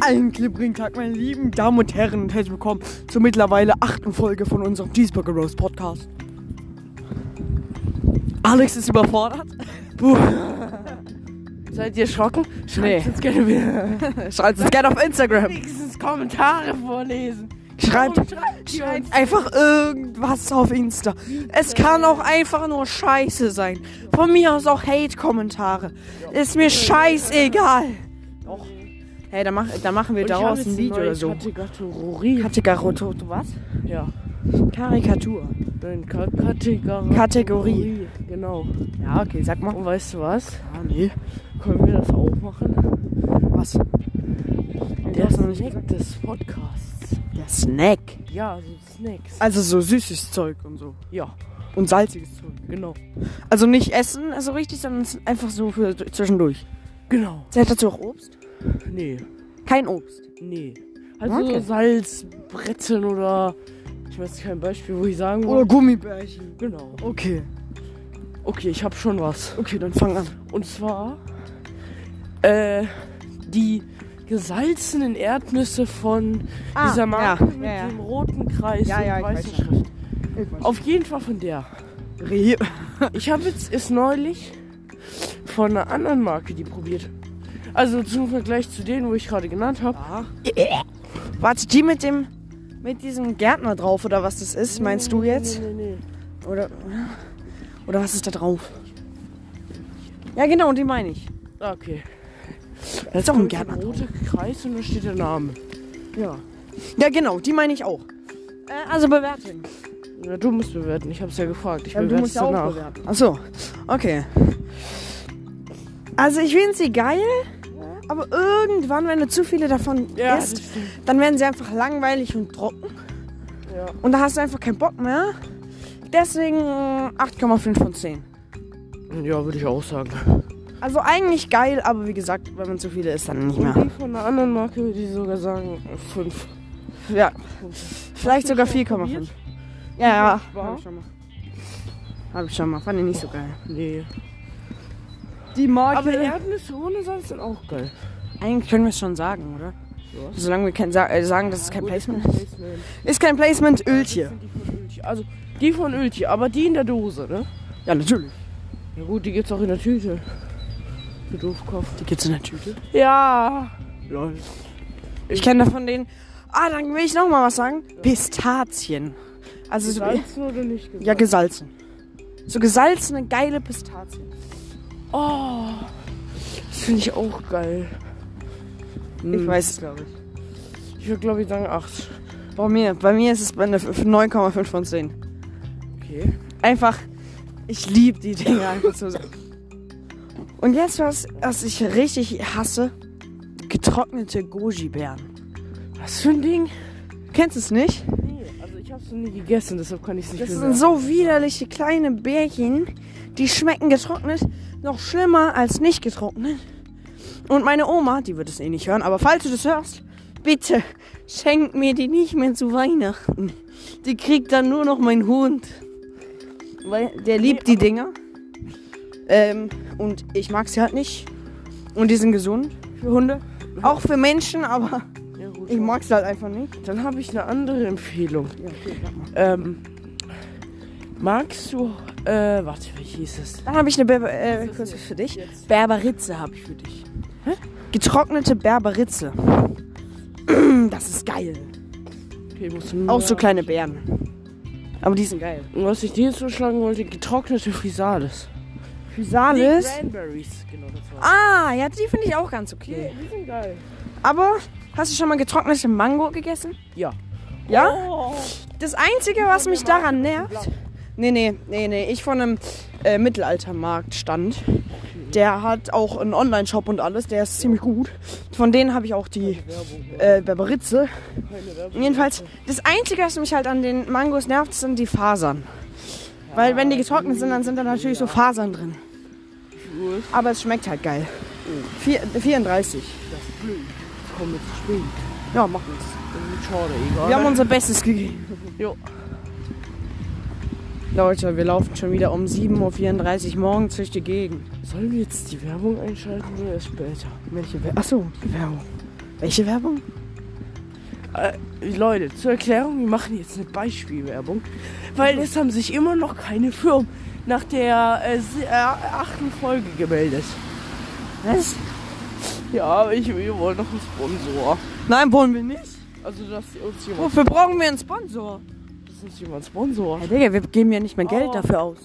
Einen klipperigen Tag, meine lieben Damen und Herren, und herzlich willkommen zur mittlerweile achten Folge von unserem Cheeseburger Roast Podcast. Alex ist überfordert. Puh. Seid ihr erschrocken? Nee. Schreibt uns gerne wieder. Schreibt es gerne auf Instagram. Wenigstens Kommentare vorlesen. Schreibt, schreibt einfach irgendwas auf Insta. Es kann auch einfach nur Scheiße sein. Von mir aus auch Hate-Kommentare. Ist mir scheißegal. Hey, dann, mach, dann machen wir Und daraus ein Video oder so. Kategorie. Kategorie. Was? Ja. Karikatur. Nein, Ka Kategorie. Kategorie. Genau. Ja, okay, sag mal. Und weißt du was? Ah, nee. Können wir das auch machen? Was? Der nicht Snack des Podcasts. Der Snack. Ja, so Snacks. Also so süßes Zeug und so. Ja, Und salziges Zeug. genau. Also nicht essen, also richtig, sondern ist einfach so für zwischendurch. Genau. Zählt dazu auch Obst? Nee, Kein Obst. nee. Also Okay. Salz, Brezeln oder... Ich weiß kein Beispiel, wo ich sagen Oder würde. Gummibärchen. Genau. Okay. Okay, ich habe schon was. Okay, dann fang an. Und zwar äh, die gesalzenen Erdnüsse von Ah, dieser Marke ja, mit ja, ja. dem roten Kreis Ja, und ja, ich weißen. Schrift. Auf jeden Fall von der. Ich habe jetzt ist neulich von einer anderen Marke die probiert. Also zum Vergleich zu denen, wo ich gerade genannt habe. Warte, die mit dem mit diesem Gärtner drauf oder was das ist, meinst du jetzt? Nee, nee, nee. Oder oder was ist da drauf? Ja, genau, die meine ich. Okay. Das ist doch ein Gärtner drauf. roter Kreis und da steht der Name. Ja. Ja, genau, die meine ich auch. Äh, also bewerten. Ja, du musst bewerten. Ich habe es ja gefragt. Ich Ja, du bewerte musst es ja auch danach. bewerten. Ach so, okay. Also ich finde sie geil, aber irgendwann, wenn du zu viele davon Ja, isst, dann werden sie einfach langweilig und trocken. Ja. Und da hast du einfach keinen Bock mehr. Deswegen äh, 8,5 von 10. ja, würde ich auch sagen. Also eigentlich geil, aber wie gesagt, wenn man zu viele isst, dann nicht Und mehr. die von einer anderen Marke würde ich sogar sagen 5. Ja, vielleicht sogar Hast du schon 4,5. probiert? Ja, ja. Hab ich schon mal. Hab ich schon mal. Fand ich nicht so geil. Nee. Die Marke. Aber Erdnüsse ohne Salz sind auch geil. eigentlich können wir es schon sagen, oder? Ja. Solange wir kein, sa äh, sagen, dass es kein Gut, Placement ist ist. kein Placement. Ist kein Placement, Öltje. Also die von Öltje, aber die in der Dose, ne? Ja, natürlich. Ja gut, die gibt's auch in der Tüte. Du Doofkopf. Die gibt's in der Tüte. Ja. Lol. Ich kenne davon den. Ah, dann will ich noch mal was sagen. Pistazien. Also so, Salzen oder nicht gesalzen? ja gesalzen. So gesalzene geile Pistazien. Oh. Das finde ich auch geil. Ich Hm. weiß es, glaube ich. Ich würde glaube ich sagen 8. Bei mir, bei mir ist es bei einer 9,5 von 10. Okay. Einfach, ich liebe die Dinge einfach so. Und jetzt was, was ich richtig hasse: getrocknete Goji-Beeren. Was für ein Ding? Kennst du es nicht? Nee, also ich habe es noch nie gegessen, deshalb kann ich es nicht Das sind so widerliche kleine Bärchen, die schmecken getrocknet noch schlimmer als nicht getrocknet. Und meine Oma, die wird es eh nicht hören, aber falls du das hörst, bitte schenk mir die nicht mehr zu Weihnachten. Die kriegt dann nur noch mein Hund. Weil der liebt die Dinger. Ähm, und ich mag sie halt nicht. Und die sind gesund für Hunde. Auch für Menschen, aber ich mag sie halt einfach nicht. Dann habe ich eine andere Empfehlung. Ja, okay. Ähm, magst du, äh, warte, wie hieß es? Dann habe ich eine Berber, äh, kurz für dich. Berberitze habe ich für dich. Getrocknete Berberitze. Das ist geil. Okay, musst du Auch so kleine Beeren. Aber die sind geil. Und was ich dir jetzt vorschlagen wollte, getrocknete Physalis. Physalis. Cranberries, genau das war's. Ah, ja, die finde ich auch ganz okay. die sind geil. Aber hast du schon mal getrocknete Mango gegessen? Ja. Ja? Oh. Das Einzige, was mich daran nervt. Nee, nee, nee, nee. Ich von einem äh, Mittelaltermarkt stand. Der hat auch einen Online-Shop und alles. Der ist ziemlich gut. Von denen habe ich auch die äh, Berberitze. Jedenfalls, das Einzige, was mich halt an den Mangos nervt, sind die Fasern. Weil wenn die getrocknet sind, dann sind da natürlich so Fasern drin. Aber es schmeckt halt geil. Vier, 34. Das ist blöd. Komm jetzt zu spät. Ja, macht nichts. Schade, egal. Wir haben unser Bestes gegeben. Jo. Leute, wir laufen schon wieder um 7.34 Uhr morgens durch die Gegend. Sollen wir jetzt die Werbung einschalten oder erst später? Welche Werbung? Achso, die Werbung. Welche Werbung? Äh, Leute, zur Erklärung, wir machen jetzt eine Beispielwerbung, weil es haben sich immer noch keine Firmen nach der äh, äh, achten Folge gemeldet. Was? Ja, aber ich, wir wollen noch einen Sponsor. Nein, wollen wir nicht. Also, dass uns jemand, Wofür brauchen wir einen Sponsor? Dass uns jemand Sponsor. Ja, Digga, wir geben ja nicht mehr Geld Oh. dafür aus.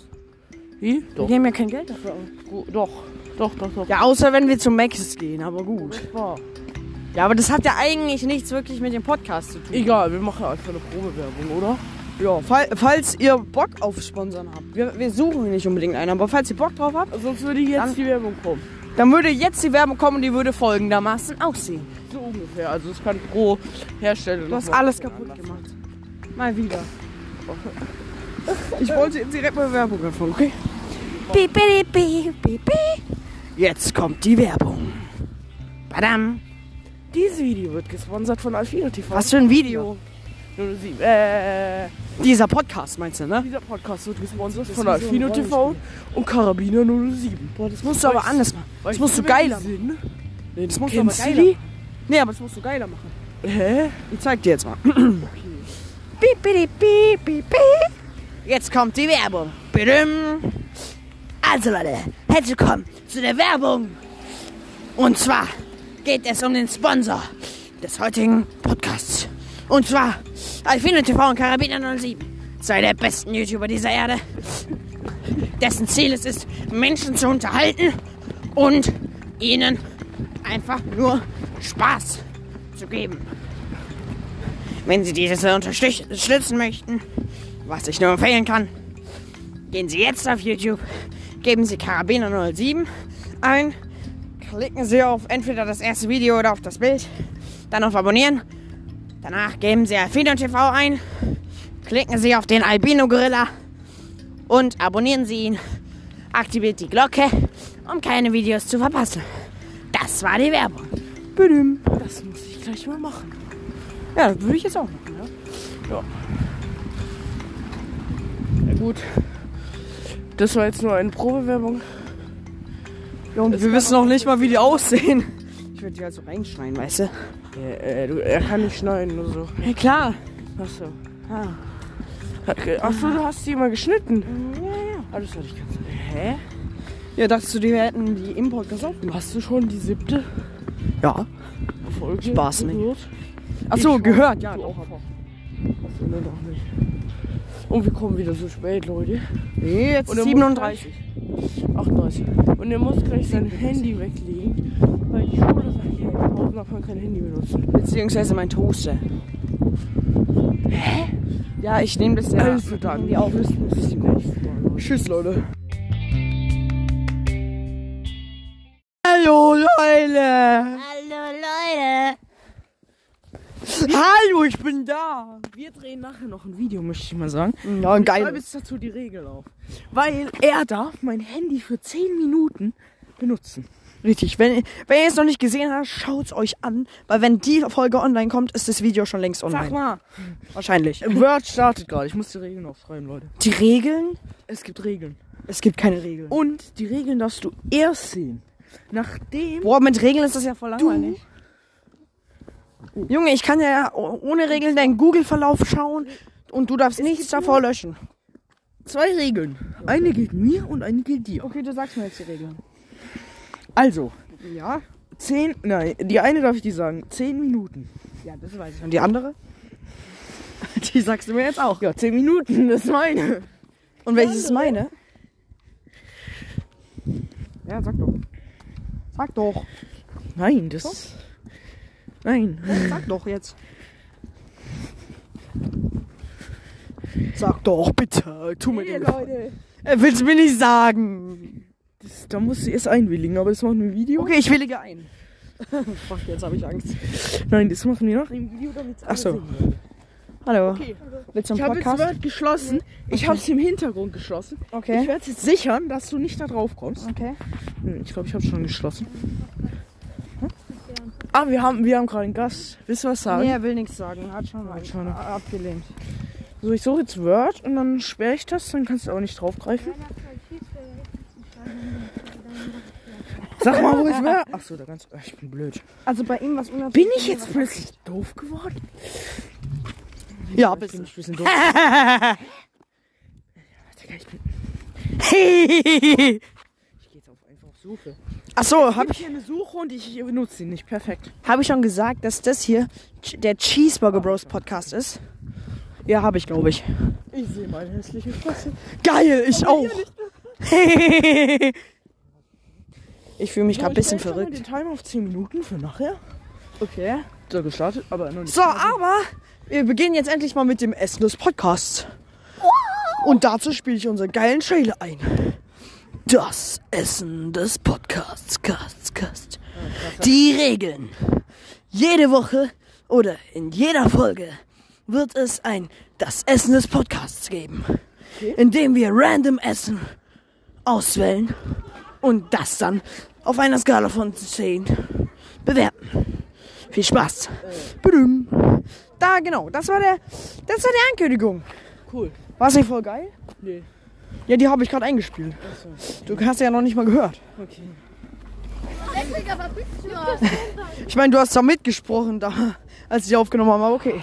Wie? Wir Doch, geben ja kein Geld dafür aus. doch, doch, doch, doch. Ja, außer wenn wir zum Maxis gehen, aber gut. Ja, aber das hat ja eigentlich nichts wirklich mit dem Podcast zu tun. Egal, wir machen einfach eine Probewerbung, oder? Ja, fall, falls ihr Bock auf Sponsern habt. Wir, wir suchen nicht unbedingt einen, aber falls ihr Bock drauf habt, Sonst würde jetzt Dann- die Werbung kommen. dann würde jetzt die Werbung kommen und die würde folgendermaßen aussehen. So ungefähr. Also es kann pro Hersteller Du hast alles kaputt gemacht. Mal wieder. Ich wollte jetzt direkt mal Werbung anfangen, okay? Piep, piep, piep, piep. Jetzt kommt die Werbung. Badam. Dieses Video wird gesponsert von Alfino TV. Was für ein Video? 07. Äh, Dieser Podcast meinst du, ne? dieser Podcast wird gesponsert Das von Alfino TV und Karabiner 07. Boah, das musst du aber anders machen. Weißt musst du geiler sind? Nee, das musst du aber geiler machen. Nee, aber das musst du geiler machen. Hä? Ich zeig dir jetzt mal. Piep, piep, piep, piep, piep. Jetzt kommt die Werbung. Also Leute, herzlich willkommen zu der Werbung. Und zwar geht es um den Sponsor des heutigen Podcasts. Und zwar Alfino TV und Karabiner 07. Zwei der besten YouTuber dieser Erde. Dessen Ziel es ist, Menschen zu unterhalten und ihnen einfach nur Spaß zu geben. Wenn Sie diese unterstützen möchten, was ich nur empfehlen kann, gehen Sie jetzt auf YouTube, geben Sie Karabiner 07 ein, klicken Sie auf entweder das erste Video oder auf das Bild, dann auf Abonnieren. Danach geben Sie Alfino TV ein, klicken Sie auf den Albino Gorilla und abonnieren Sie ihn. Aktiviert die Glocke, um keine Videos zu verpassen. Das war die Werbung. Das muss ich gleich mal machen. Ja, das würde ich jetzt auch machen. Ja. Ja gut. Das war jetzt nur eine Probewerbung. Ja, und wir wissen noch nicht mal, wie die aussehen. Ich würde die halt so reinschneiden, weißt du? Äh, äh, du, er kann nicht schneiden oder so. Ja, klar. Achso. Ah. Achso, du hast die mal geschnitten. Ja, ja. Alles hatte ich ganz. Hä? Ja, dachtest du, die hätten die im Podcast auch gemacht? Hast du schon die siebte Ja. Folge Spaß nicht. Achso, gehört, ja. Du Doch. auch. Achso, ne, doch nicht. Und wir kommen wieder so spät, Leute. Nee, jetzt Und ist er muss 37. 38. Und er muss gleich sein Handy weglegen, weil die Schule sagt, in Pausen darf man kein Handy benutzen. Beziehungsweise mein Toaster. Hä? Ja, ich nehme das ja. also dann, die auf. Tschüss, Leute. Hallo, Leute. Hallo Leute. Hallo, ich bin da. Wir drehen nachher noch ein Video, möchte ich mal sagen. Ja, ein Ich geiles. jetzt dazu die Regel auf. Weil er darf mein Handy für 10 Minuten benutzen. Richtig. Wenn, wenn ihr es noch nicht gesehen habt, schaut's euch an. Weil wenn die Folge online kommt, ist das Video schon längst online. Sag mal. Wahrscheinlich. Word startet gerade. Ich muss die Regeln aufschreiben, Leute. Die Regeln? Es gibt Regeln. Es gibt keine Regeln. Und die Regeln darfst du erst sehen, nachdem Boah, mit Regeln ist das ja voll langweilig. Junge, ich kann ja ohne Regeln deinen Google-Verlauf schauen und du darfst nichts davor löschen. zwei Regeln. Eine gilt mir und eine gilt dir. Okay, du sagst mir jetzt die Regeln. Also, Ja? 10, nein, die eine darf ich dir sagen, 10 Minuten. Ja, das weiß ich. Und die andere? Die sagst du mir jetzt auch. Ja, 10 Minuten, das ist meine. Und welches ist meine? Ja, sag doch. Sag doch. Nein, das. Nein. Sag doch jetzt. Sag doch, bitte. Tu mir den Gefallen. Leute. Er will's mir nicht sagen. Das, da musst du erst einwilligen, aber das machen wir im Video. Okay, ich willige ein. Fuck, jetzt habe ich Angst. Nein, das machen wir nach dem Video, damit Ach so. Hallo. Okay. Willst du Ich einen habe jetzt? Word geschlossen. Ich habe es im Hintergrund geschlossen. Ich Okay. werde jetzt sichern, dass du nicht da drauf kommst. Okay. Hm, Ich glaube, ich habe schon geschlossen. Ah, wir haben, wir haben gerade einen Gast. Willst du was sagen? Nee, er will nichts sagen. Hat schon mal Hat schon. abgelehnt. So, ich suche jetzt Word und dann sperre ich das, dann kannst du auch nicht draufgreifen. Sag mal, wo ich war. Ach so, da ganz. Ich bin blöd. Also bei ihm was unnatürlich. Bin ich jetzt plötzlich doof geworden? Ja, Ich bist bin du. ein bisschen doof. Digga, ich bin. Ich gehe jetzt auf einfach auf Suche. Achso, Hab habe ich hier eine Suche und ich benutze sie nicht. Perfekt. hab ich schon gesagt, dass das hier der Cheeseburger Bros Podcast ist? Ja, habe ich, glaube ich. Ich sehe meine hässliche Fresse. Geil, ich auch. ich fühle mich gerade ein bisschen Ich verrückt. den Timer auf 10 Minuten für nachher. Okay. So gestartet, aber noch nicht. So, aber wir beginnen jetzt endlich mal mit dem Essen des Podcasts. Und dazu spiele ich unseren geilen Trailer ein. Das Essen des Podcasts. Cast, Cast. Die Regeln. Jede Woche oder in jeder Folge wird es ein Das Essen des Podcasts geben. In dem wir random Essen auswählen und das dann auf einer Skala von 10 bewerten. Viel Spaß. Badum. Da, genau. Das war der, das war die Ankündigung. Cool. War es nicht voll geil? Nee. Ja, die habe ich gerade eingespielt. Du hast ja noch nicht mal gehört. Okay. Ich meine, du hast da mitgesprochen, da, als ich aufgenommen habe, aber okay.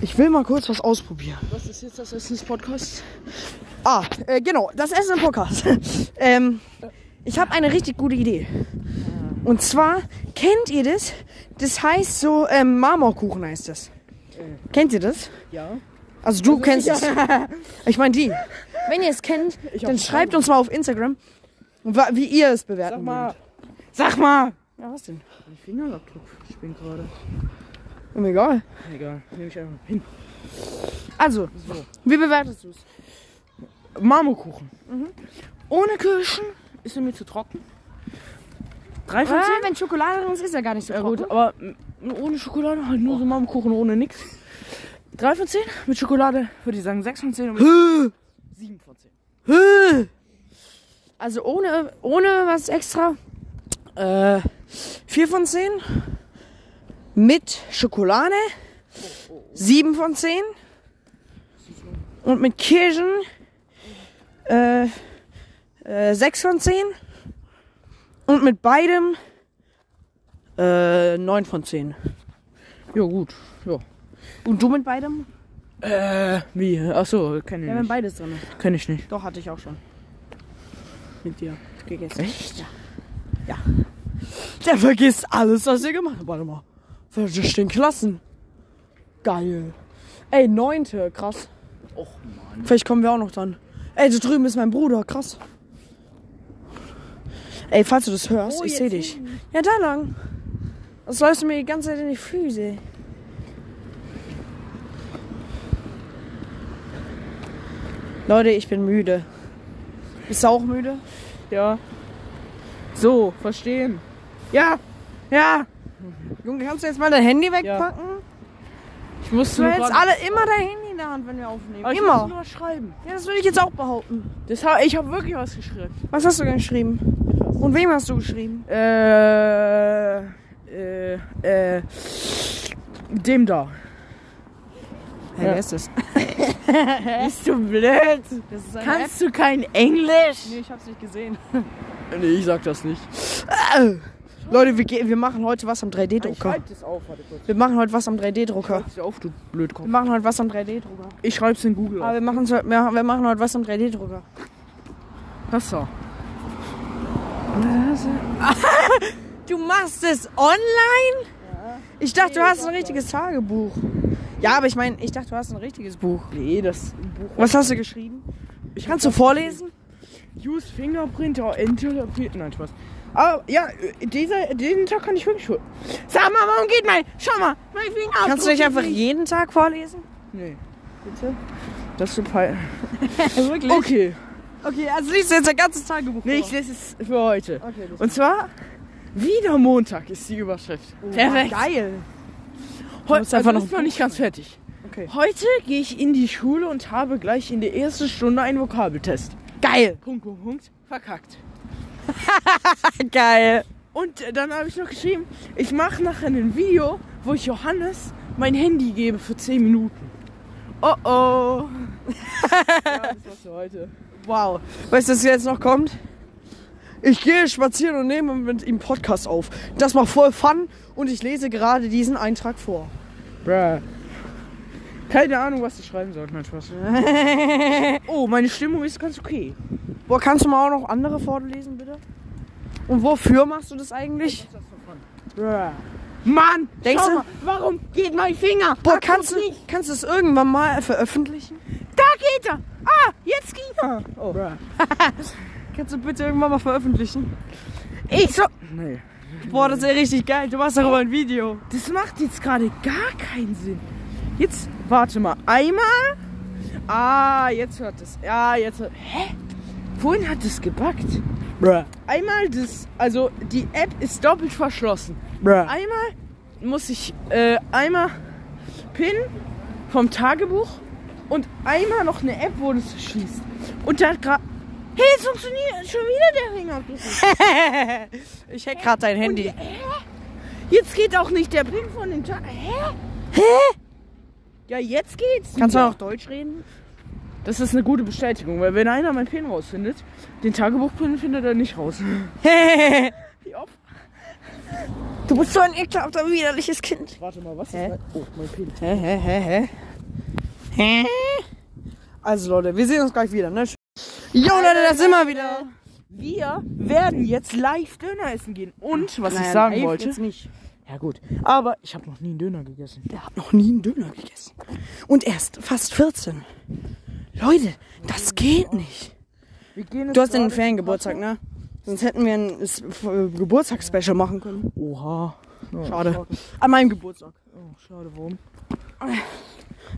Ich will mal kurz was ausprobieren. Was ist jetzt das Essen des Podcasts? Ah, äh, genau, das Essen im Podcast. ähm, ich habe eine richtig gute Idee. Und zwar, kennt ihr das? Das heißt so, ähm, Marmorkuchen heißt das. Kennt ihr das? Ja. Also du kennst es. Ich meine die. Wenn ihr es kennt, Ich dann schreibt uns mal auf Instagram, wa- wie ihr es bewerten Sag mal. würdet. Sag mal. Ja, was denn? Mein Fingerabdruck spinnt gerade. Mir egal. Egal, nehme ich einfach hin. Also, So. wie bewertest du es? Marmorkuchen. Ohne Kirschen ist er mir zu trocken. Drei von Ah, wenn Schokolade drin ist, ist er gar nicht so Ja trocken. gut, aber mm, ohne Schokolade halt nur so Marmorkuchen ohne nix. Drei von zehn. Mit Schokolade würde ich sagen sechs von zehn und mit Hö, sieben von zehn. hö. Also ohne, ohne was extra. Äh, 4 von 10. Mit Schokolade. 7 von 10. Und mit Kirschen. Äh, äh, 6 von 10. Und mit beidem. Äh, 9 von 10. Ja gut, ja. Und du mit beidem? Äh, wie? Achso, kenne ich Ja, wenn nicht. beides drin. Kenn ich nicht. Doch, hatte ich auch schon. Mit dir gegessen. Echt? Ja. Ja. Der vergisst alles, was ihr gemacht habt. Warte mal. Das stehen Klassen. Geil. Ey, neunte, krass. Och Mann. Vielleicht kommen wir auch noch dran. Ey, da drüben ist mein Bruder, krass. Ey, falls du das hörst, Oh, ich sehe dich. Ja, da lang. Das läufst du mir die ganze Zeit in die Füße. Leute, ich bin müde. Bist du auch müde? Ja. So, verstehen. Ja. Ja. Junge, kannst du jetzt mal dein Handy wegpacken? Ich muss Du hältst alle immer dein Handy in der Hand, wenn wir aufnehmen. Aber ich immer. muss nur schreiben. Ja, das würde ich jetzt auch behaupten. Das ha ich habe wirklich was geschrieben. Was hast du denn geschrieben? Und wem hast du geschrieben? Äh, äh, äh, dem da. Hey, Ja. wer ist das? Bist du blöd? Das ist Kannst du kein Englisch? Nee, ich hab's nicht gesehen. Nee, ich sag das nicht. Leute, wir, wir machen heute was am Ich 3D-Drucker. schreib das auf, warte kurz. Wir machen heute was am 3D-Drucker. Schreib's dir auf, du Blödkopf. Wir machen heute was am 3D-Drucker. Ich schreib's in Google Aber auf. wir, machen's wir, wir machen heute was am 3D-Drucker. Das so. Du machst es online? Ich dachte, du hast ein richtiges Tagebuch. Ja, aber ich meine, ich dachte, du hast ein richtiges Buch. Nee, das Buch. Was hast du geschrieben? Ich Kannst du vorlesen? Use Fingerprint or interpret. Nein, Spaß. Aber ja, äh, dieser, diesen Tag kann ich wirklich schon. Sag mal, warum geht mein... Schau mal, mein Finger Kannst du nicht einfach jeden Tag vorlesen? Nee. Bitte? Das ist so peil. Wirklich? Okay. Okay, also liest du jetzt ein ganzes Tagebuch Nee, ich lese es für heute. Okay, Und zwar, wieder Montag ist die Überschrift. Perfekt. Geil. Heute musst einfach also noch ist noch nicht ganz fertig. Okay. Heute gehe ich in die Schule und habe gleich in der ersten Stunde einen Vokabeltest. Geil. Punkt, Punkt, Punkt. Verkackt. Geil. Und äh, dann habe ich noch geschrieben, ich mache nachher ein Video, wo ich Johannes mein Handy gebe für 10 Minuten. Oh oh. ja, das war's für heute. Wow. Weißt du, was jetzt noch kommt? Ich gehe spazieren und nehme mit ihm Podcast auf. Das macht voll Fun und ich lese gerade diesen Eintrag vor. Bruh. Keine Ahnung, was ich schreiben soll. Nein, Spaß. oh, meine Stimmung ist ganz okay. Boah, kannst du mal auch noch andere vorlesen, bitte? Und wofür machst du das eigentlich? Bruh. Mann, Denkst du- mal, warum geht mein Finger? Boah, kannst du, kannst du es irgendwann mal veröffentlichen? Da geht er. Ah, jetzt ging er. Oh. Kannst du bitte irgendwann mal veröffentlichen? Ich so. Nee. Boah, das ist ja richtig geil. Du machst darüber ein Video. Das macht jetzt gerade gar keinen Sinn. Jetzt, warte mal. Einmal. Ah, jetzt hört es. Ja, jetzt hört. Hä? Vorhin hat es gebackt. Bruh. Einmal das. Also, die App ist doppelt verschlossen. Bruh. Einmal muss ich. Äh, einmal PIN vom Tagebuch und einmal noch eine App, wo das schließt. Und da gerade. Hey, es funktioniert schon wieder der Fingerabdruck. Ich hack gerade dein Handy. Und, hä? Jetzt geht auch nicht der PIN von dem Tag. Hä? Hä? Ja, jetzt geht's. Kannst du auch Deutsch reden? Das ist eine gute Bestätigung, weil wenn einer mein PIN rausfindet, den Tagebuch-PIN findet er nicht raus. Du bist so ein ekelhafter, widerliches Kind. Warte mal, was Hä? ist mein... Oh, mein PIN. Hä, hä, hä, hä? Hä? Also Leute, wir sehen uns gleich wieder, ne? Jo Leute, da sind wir wieder. Wir werden jetzt live Döner essen gehen. Und, was ich Naja, sagen wollte... Jetzt nicht. Ja gut, aber ich habe noch nie einen Döner gegessen. Der hat noch nie einen Döner gegessen. Und erst fast 14. Leute, das geht nicht. Wir gehen Du hast den Feriengeburtstag, ne? Sonst hätten wir ein F- Geburtstagsspecial machen können. Oha. Schade. An meinem Geburtstag. Oh, schade, warum?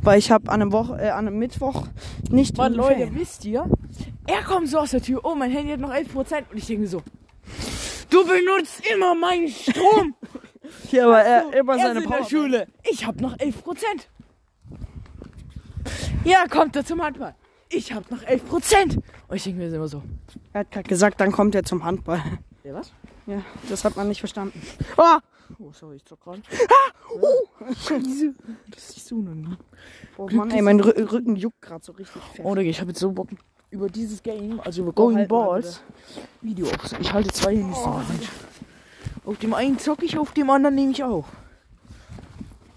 Weil ich habe an einem Woche, äh, an einem Mittwoch nicht Mann, Leute, Ferien. wisst ihr? Er kommt so aus der Tür. Oh, mein Handy hat noch 11%. Und ich denke mir so... Du benutzt immer meinen Strom. Hier, aber er immer er seine Power. Schule. Ich habe noch 11%. Ja, kommt er zum Handball. Ich habe noch 11%. Und ich denke mir immer so... Er hat gerade gesagt, dann kommt er zum Handball. Ja, was? Ja, das hat man nicht verstanden. Ah! Oh, sorry, ich zock gerade. Ah! Oh! Scheiße. Das ist nicht so unangenehm. Oh Mann, ey, mein Rü- Rücken juckt gerade so richtig fest. Oh, Digga, ich habe jetzt so Bock über dieses Game, also über Oh, Going halt mal Balls, Video auf. Ich halte zwei Handys Hand. Auf dem einen zocke ich, auf dem anderen nehme ich auf.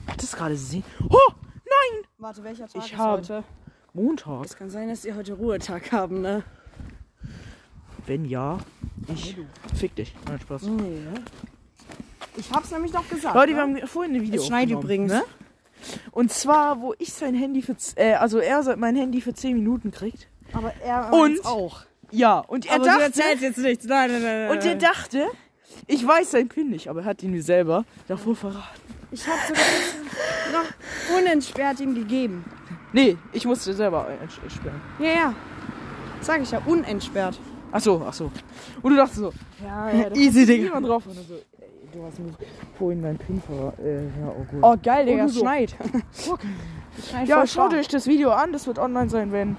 Hat das gerade gesehen? Oh, nein! Warte, welcher Tag Ich ist hab- heute? Montag. Es kann sein, dass ihr heute Ruhetag haben, ne? Wenn ja, ich fick dich. Nein, Spaß. Nee. Ich hab's nämlich doch gesagt. Leute, ne? wir haben vorhin ein Video Es schneit aufgenommen, übrigens. Ne? Und zwar, wo ich sein Handy für, äh, also er mein Handy für 10 Minuten kriegt. Aber er Und- auch. Ja, und er Aber du dachte, erzählst jetzt nichts. Nein, nein, nein. und er dachte, ich weiß sein PIN nicht, aber er hat ihn mir selber davor verraten. Ich hab sogar noch unentsperrt ihm gegeben. Nee, ich musste selber ents- entsperren. Ja, ja. Sag ich ja, unentsperrt. Ach so, ach so. Und du dachtest so, ja, ja, da Easy, niemand drauf. Und so, du hast mir vorhin deinen PIN verraten. Äh, ja, oh gut. Oh, geil, Digga, Und es so. schneit. Es schneit Ja, schaut euch das Video an, das wird online sein, wenn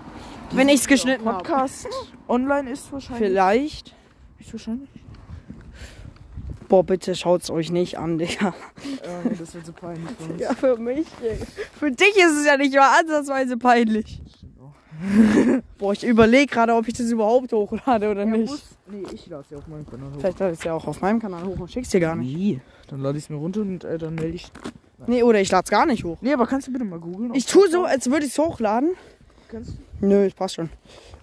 Wenn ich's geschnitten hab. Podcast online ist wahrscheinlich. Vielleicht. Ist wahrscheinlich. Boah, bitte schaut's euch nicht an, Digga. Äh, nee, das wird so peinlich für uns. Ja, für mich. Digga. Für dich ist es ja nicht mal ansatzweise peinlich. Boah, ich überlege gerade, ob ich das überhaupt hochlade oder Er nicht. Nee, ich lade es ja auf meinem Kanal hoch. Vielleicht lade ich es ja auch auf meinem Kanal hoch und schick's dir gar nicht. Wie? Dann lade ich es mir runter und äh, dann melde ich. Nee, oder ich lade es gar nicht hoch. Nee, aber kannst du bitte mal googeln? Ich tue so, als würde ich es hochladen. Kannst du? Nö, das passt schon.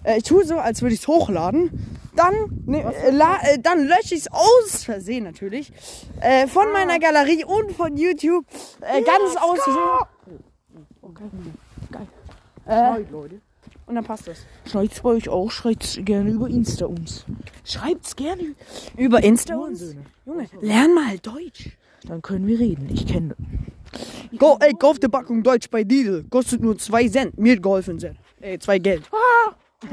Äh, ich tue so, als würde ich es hochladen. Dann, ne, äh, la, äh, dann lösche ich es aus Versehen natürlich. Äh, von meiner Galerie und von YouTube. Äh, ganz aus Versehen. Okay. Äh, Schreibt, Leute. Und dann passt das. Schreibt's bei euch auch. Schreibt's gerne über Insta uns. Schreibt's gerne. Über Insta uns? Junge, lern mal Deutsch. Dann können wir reden. Ich kenne. Go, ey, kauf die Packung Deutsch bei Lidl. Kostet nur 2 Cent. Mir hat geholfen Cent. Ey, 2 Geld.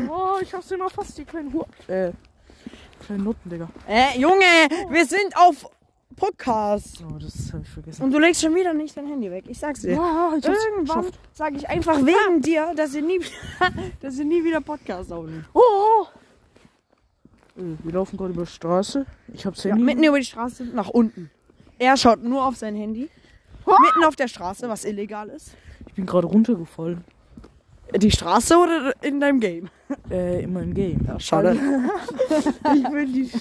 Oh, ich hab's immer fast die kleinen Hu äh, kleinen Nutten, Digga. Äh, Junge, wir sind auf Podcast. Oh, das hab ich vergessen. Und du legst schon wieder nicht dein Handy weg. Ich sag's dir. Ja, ich Irgendwann sage ich einfach wegen dir, dass ihr nie, dass ihr nie wieder Podcast aufnehmt. Oh, oh. Äh, Wir laufen gerade über die Straße. Ich hab's Ja, Handy. mitten über die Straße nach unten. Er schaut nur auf sein Handy. Mitten auf der Straße, was illegal ist. Ich bin gerade runtergefallen. Die Straße oder in deinem Game? Äh, in meinem Game. Ja, schade. ich will die.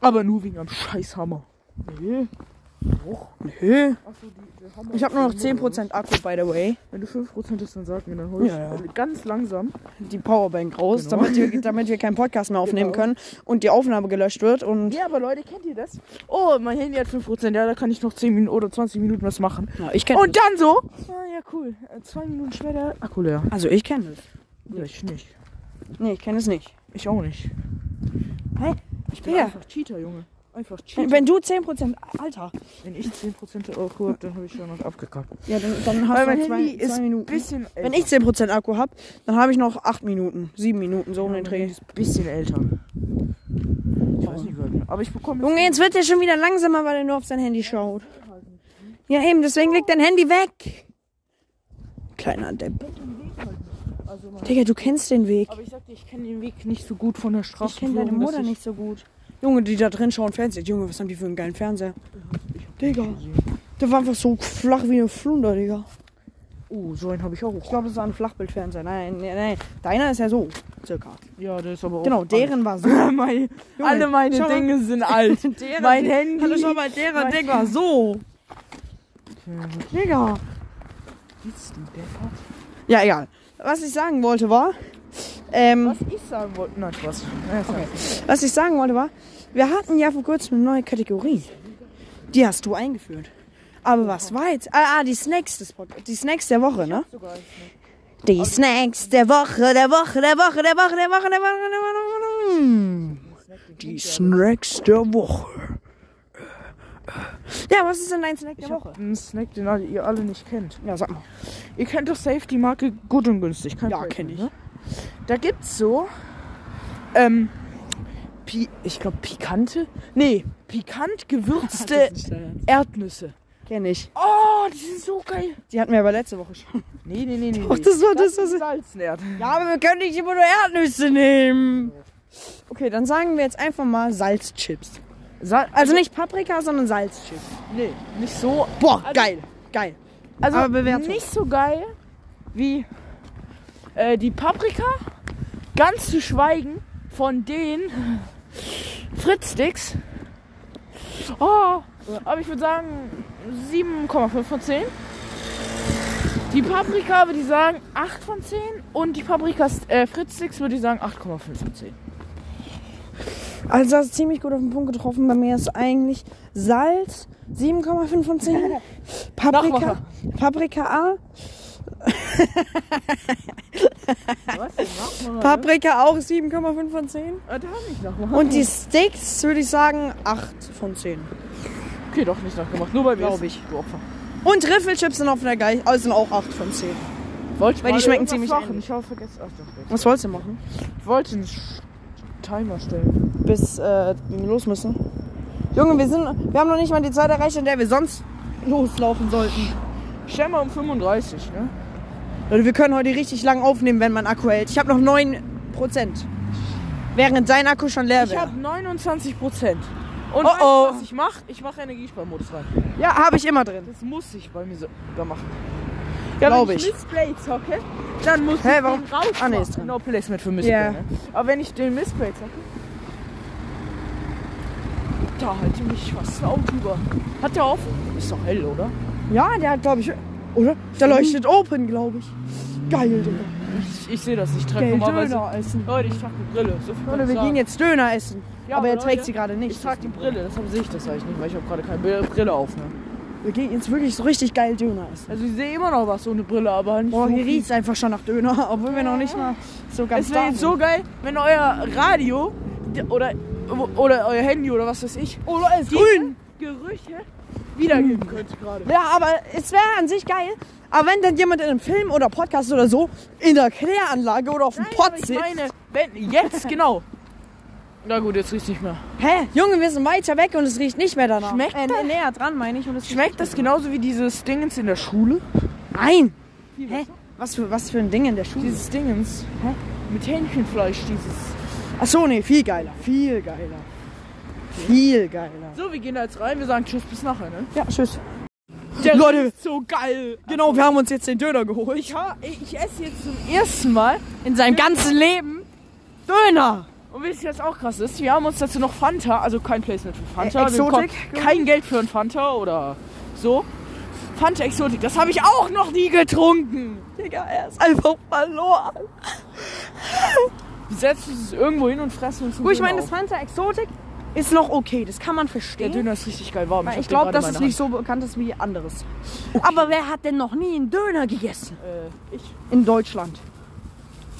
Aber nur wegen am Scheißhammer. Nee. Doch. Nö. Achso, die, der Hammer Ich habe nur noch der Hammer. 10% Akku, by the way. Wenn du 5% hast, dann sag mir, dann hol ich Ja, ja. ganz langsam. Die Powerbank raus, Genau. damit, wir, damit wir keinen Podcast mehr aufnehmen Genau. können und die Aufnahme gelöscht wird. Und Ja, aber Leute, kennt ihr das? Oh, mein Handy hat 5%, ja, da kann ich noch 10 Minuten oder 20 Minuten was machen. ja, ich kenne Und dann so. Ah, ja, cool. Äh, Zwei Minuten später, Akku leer. Also ich kenne es. Ja, ich nicht. Nee, ich kenne es nicht. Ich auch nicht. Hey, Ich bin Ja. einfach Cheater, Junge. Einfach Cheater. wenn du 10%, Alter. Wenn ich 10% Akku habe, dann habe ich schon noch abgekackt. Ja, dann, dann hast Weil du mein zwei, Handy zwei ein Minuten. bisschen älter. Wenn ich 10% Akku habe, dann habe ich noch 8 Minuten, 7 Minuten, so um den Dreh. Ist ein bisschen älter. Ich weiß nicht, alt. Aber ich bekomme Junge, jetzt wird der schon wieder langsamer, weil er nur auf sein Handy schaut. Ja, eben, deswegen legt dein Handy weg. Kleiner Depp. Also Digga, du kennst den Weg. Aber ich sagte, ich kenne den Weg nicht so gut von der Straße. Ich kenne deine Mutter nicht so gut. Junge, die da drin schauen Fernseher. Junge, was haben die für einen geilen Fernseher? Digga. Der war einfach so flach wie eine Flunder, Digga. Oh, so einen habe ich auch. Ich glaube, das war ein Flachbildfernseher. Nein, nein, nein. Deiner ist ja so, circa. Ja, der ist aber auch. Genau, deren war so. meine, Junge, alle meine mal. Dinge sind alt. Deren, mein Handy. Hallo, schau mal, deren mein- Ding war so. Digga. Bist du deppert? Ja, egal. Was ich sagen wollte war, ähm, Was ich sagen wollte. Nein, Spaß. Ja, okay. was ich sagen wollte war, wir hatten ja vor kurzem eine neue Kategorie. Die hast du eingeführt. Aber was war jetzt? Ah, ah die Snacks des Pod Die Snacks der Woche, ne? Die Snacks der Woche, der Woche, der Woche, der Woche, der Woche, der Woche, der Woche. Hm. Die Snacks der Woche. Ja, was ist denn dein Snack der Ich Woche? einen Snack, den alle- ihr alle nicht kennt. Ja, sag mal. Ihr kennt doch safe die Marke Gut und Günstig. Kein Ja, Fake, kenn ich. Ne? Da gibt's so, ähm, pi ich glaube pikante, nee, pikant gewürzte Erdnüsse. Kenn ich. Oh, die sind so geil. Die hatten wir aber letzte Woche schon. Nee, nee, nee, nee. Doch, das war das, das was. Ja, aber wir können nicht immer nur Erdnüsse nehmen. Okay, dann sagen wir jetzt einfach mal Salzchips. Sal Also nicht Paprika, sondern Salzchips. nee, nicht so. Boah, Also- geil. Geil. Also nicht so geil wie äh, die Paprika. Ganz zu schweigen von den Fritz-Sticks. Oh, aber ich würde sagen 7,5 von 10. Die Paprika würde ich sagen 8 von 10 und die Paprika äh, Fritz-Sticks würde ich sagen 8,5 von 10. Also das ist ziemlich gut auf den Punkt getroffen. Bei mir ist eigentlich Salz 7,5 von 10. Paprika. Paprika A. Was? Paprika auch 7,5 von 10. Ah. Und die Sticks würde ich sagen 8 von 10. Okay, doch nicht nachgemacht. Nur bei mir. Glaub ist- ich. Du Opfer. Und Riffelchips sind auf der gleichen, also sind auch 8 von 10. Wollte Weil die schmecken ziemlich machen. ähnlich. Ich habe vergessen. Ach, doch, jetzt. Was wolltest du machen? Ich wollte einen Timer stellen. Bis äh, wir los müssen. Junge, wir sind, wir haben noch nicht mal die Zeit erreicht, in der wir sonst loslaufen sollten. Stell mal um 35, ne? Leute, wir können heute richtig lang aufnehmen, wenn mein Akku hält. Ich habe noch 9%. Während dein Akku schon leer Ich wäre. habe 29 Prozent. Und Oh, weißt oh. was ich mache? Ich mache Energiesparmodus rein. Ja, habe ich immer drin. Das muss ich bei mir sogar machen. Ja, Glaub wenn ich. ich Missplay zocke, dann muss Hä, ich warum? den raus. Ah, nee, ist drin. No Placement für Missplay. Ja. Ne? Aber wenn ich den Missplay zocke, da halte mich fast ein Auto über. Hat der offen? Ist doch hell, oder? Ja, der hat, glaube ich, oder? Der leuchtet open, glaube ich. Geil, Digga. Ich, ich sehe das. Ich trage normalerweise. Döner essen. Leute, ich trage die Brille. So Leute, wir sagen. gehen jetzt Döner essen. Ja, aber er aber trägt Leute, sie gerade nicht. Ich trage die Brille, deshalb sehe ich das eigentlich nicht, weil ich habe gerade keine Brille- Brille auf. Ne? Wir gehen jetzt wirklich so richtig geil Döner essen. Also ich sehe immer noch was ohne Brille, aber nicht Boah, so hier riecht es einfach schon nach Döner, obwohl wir noch nicht mal so ganz Es wäre jetzt so geil, wenn euer Radio oder, oder euer Handy oder was weiß ich Oder es grün. Gerüche wiedergeben könnte gerade. Ja, aber es wäre an sich geil. Aber wenn dann jemand in einem Film oder Podcast oder so in der Kläranlage oder auf dem Pott aber ich sitzt. meine, wenn, jetzt genau. Na gut, jetzt riecht nicht mehr. Hä? Junge, wir sind weiter weg und es riecht nicht mehr danach. Schmeckt äh, das? näher dran, meine ich. Und es Schmeckt das genauso wie dieses Dingens in der Schule? Nein. Hä? Was für, was für ein Ding in der Schule? Dieses Dingens. Hä? Mit Hähnchenfleisch, dieses. Ach so, nee, viel geiler. Viel geiler. Viel geiler. So, wir gehen da jetzt rein, wir sagen Tschüss bis nachher, ne? Ja, tschüss. Der Leute, ist so geil. genau, wir haben uns jetzt den Döner geholt. Ich, ha, ich esse jetzt zum ersten Mal. In seinem ganzen Leben Döner. Und wisst ihr, was auch krass ist? Wir haben uns dazu noch Fanta, also kein Placement für Fanta. Äh, Exotik? Kein Geld für ein Fanta oder so. Fanta Exotik, das habe ich auch noch nie getrunken. Digga, er ist einfach verloren. Wir setzen uns irgendwo hin und fressen uns Gut, ich meine, das. Fanta Exotik ist noch okay. Das kann man Der verstehen. Döner ist richtig geil warm. Weil ich den glaube, es meiner nicht so bekannt ist wie anderes. Aber wer hat denn noch nie einen Döner gegessen? Äh, ich. In Deutschland.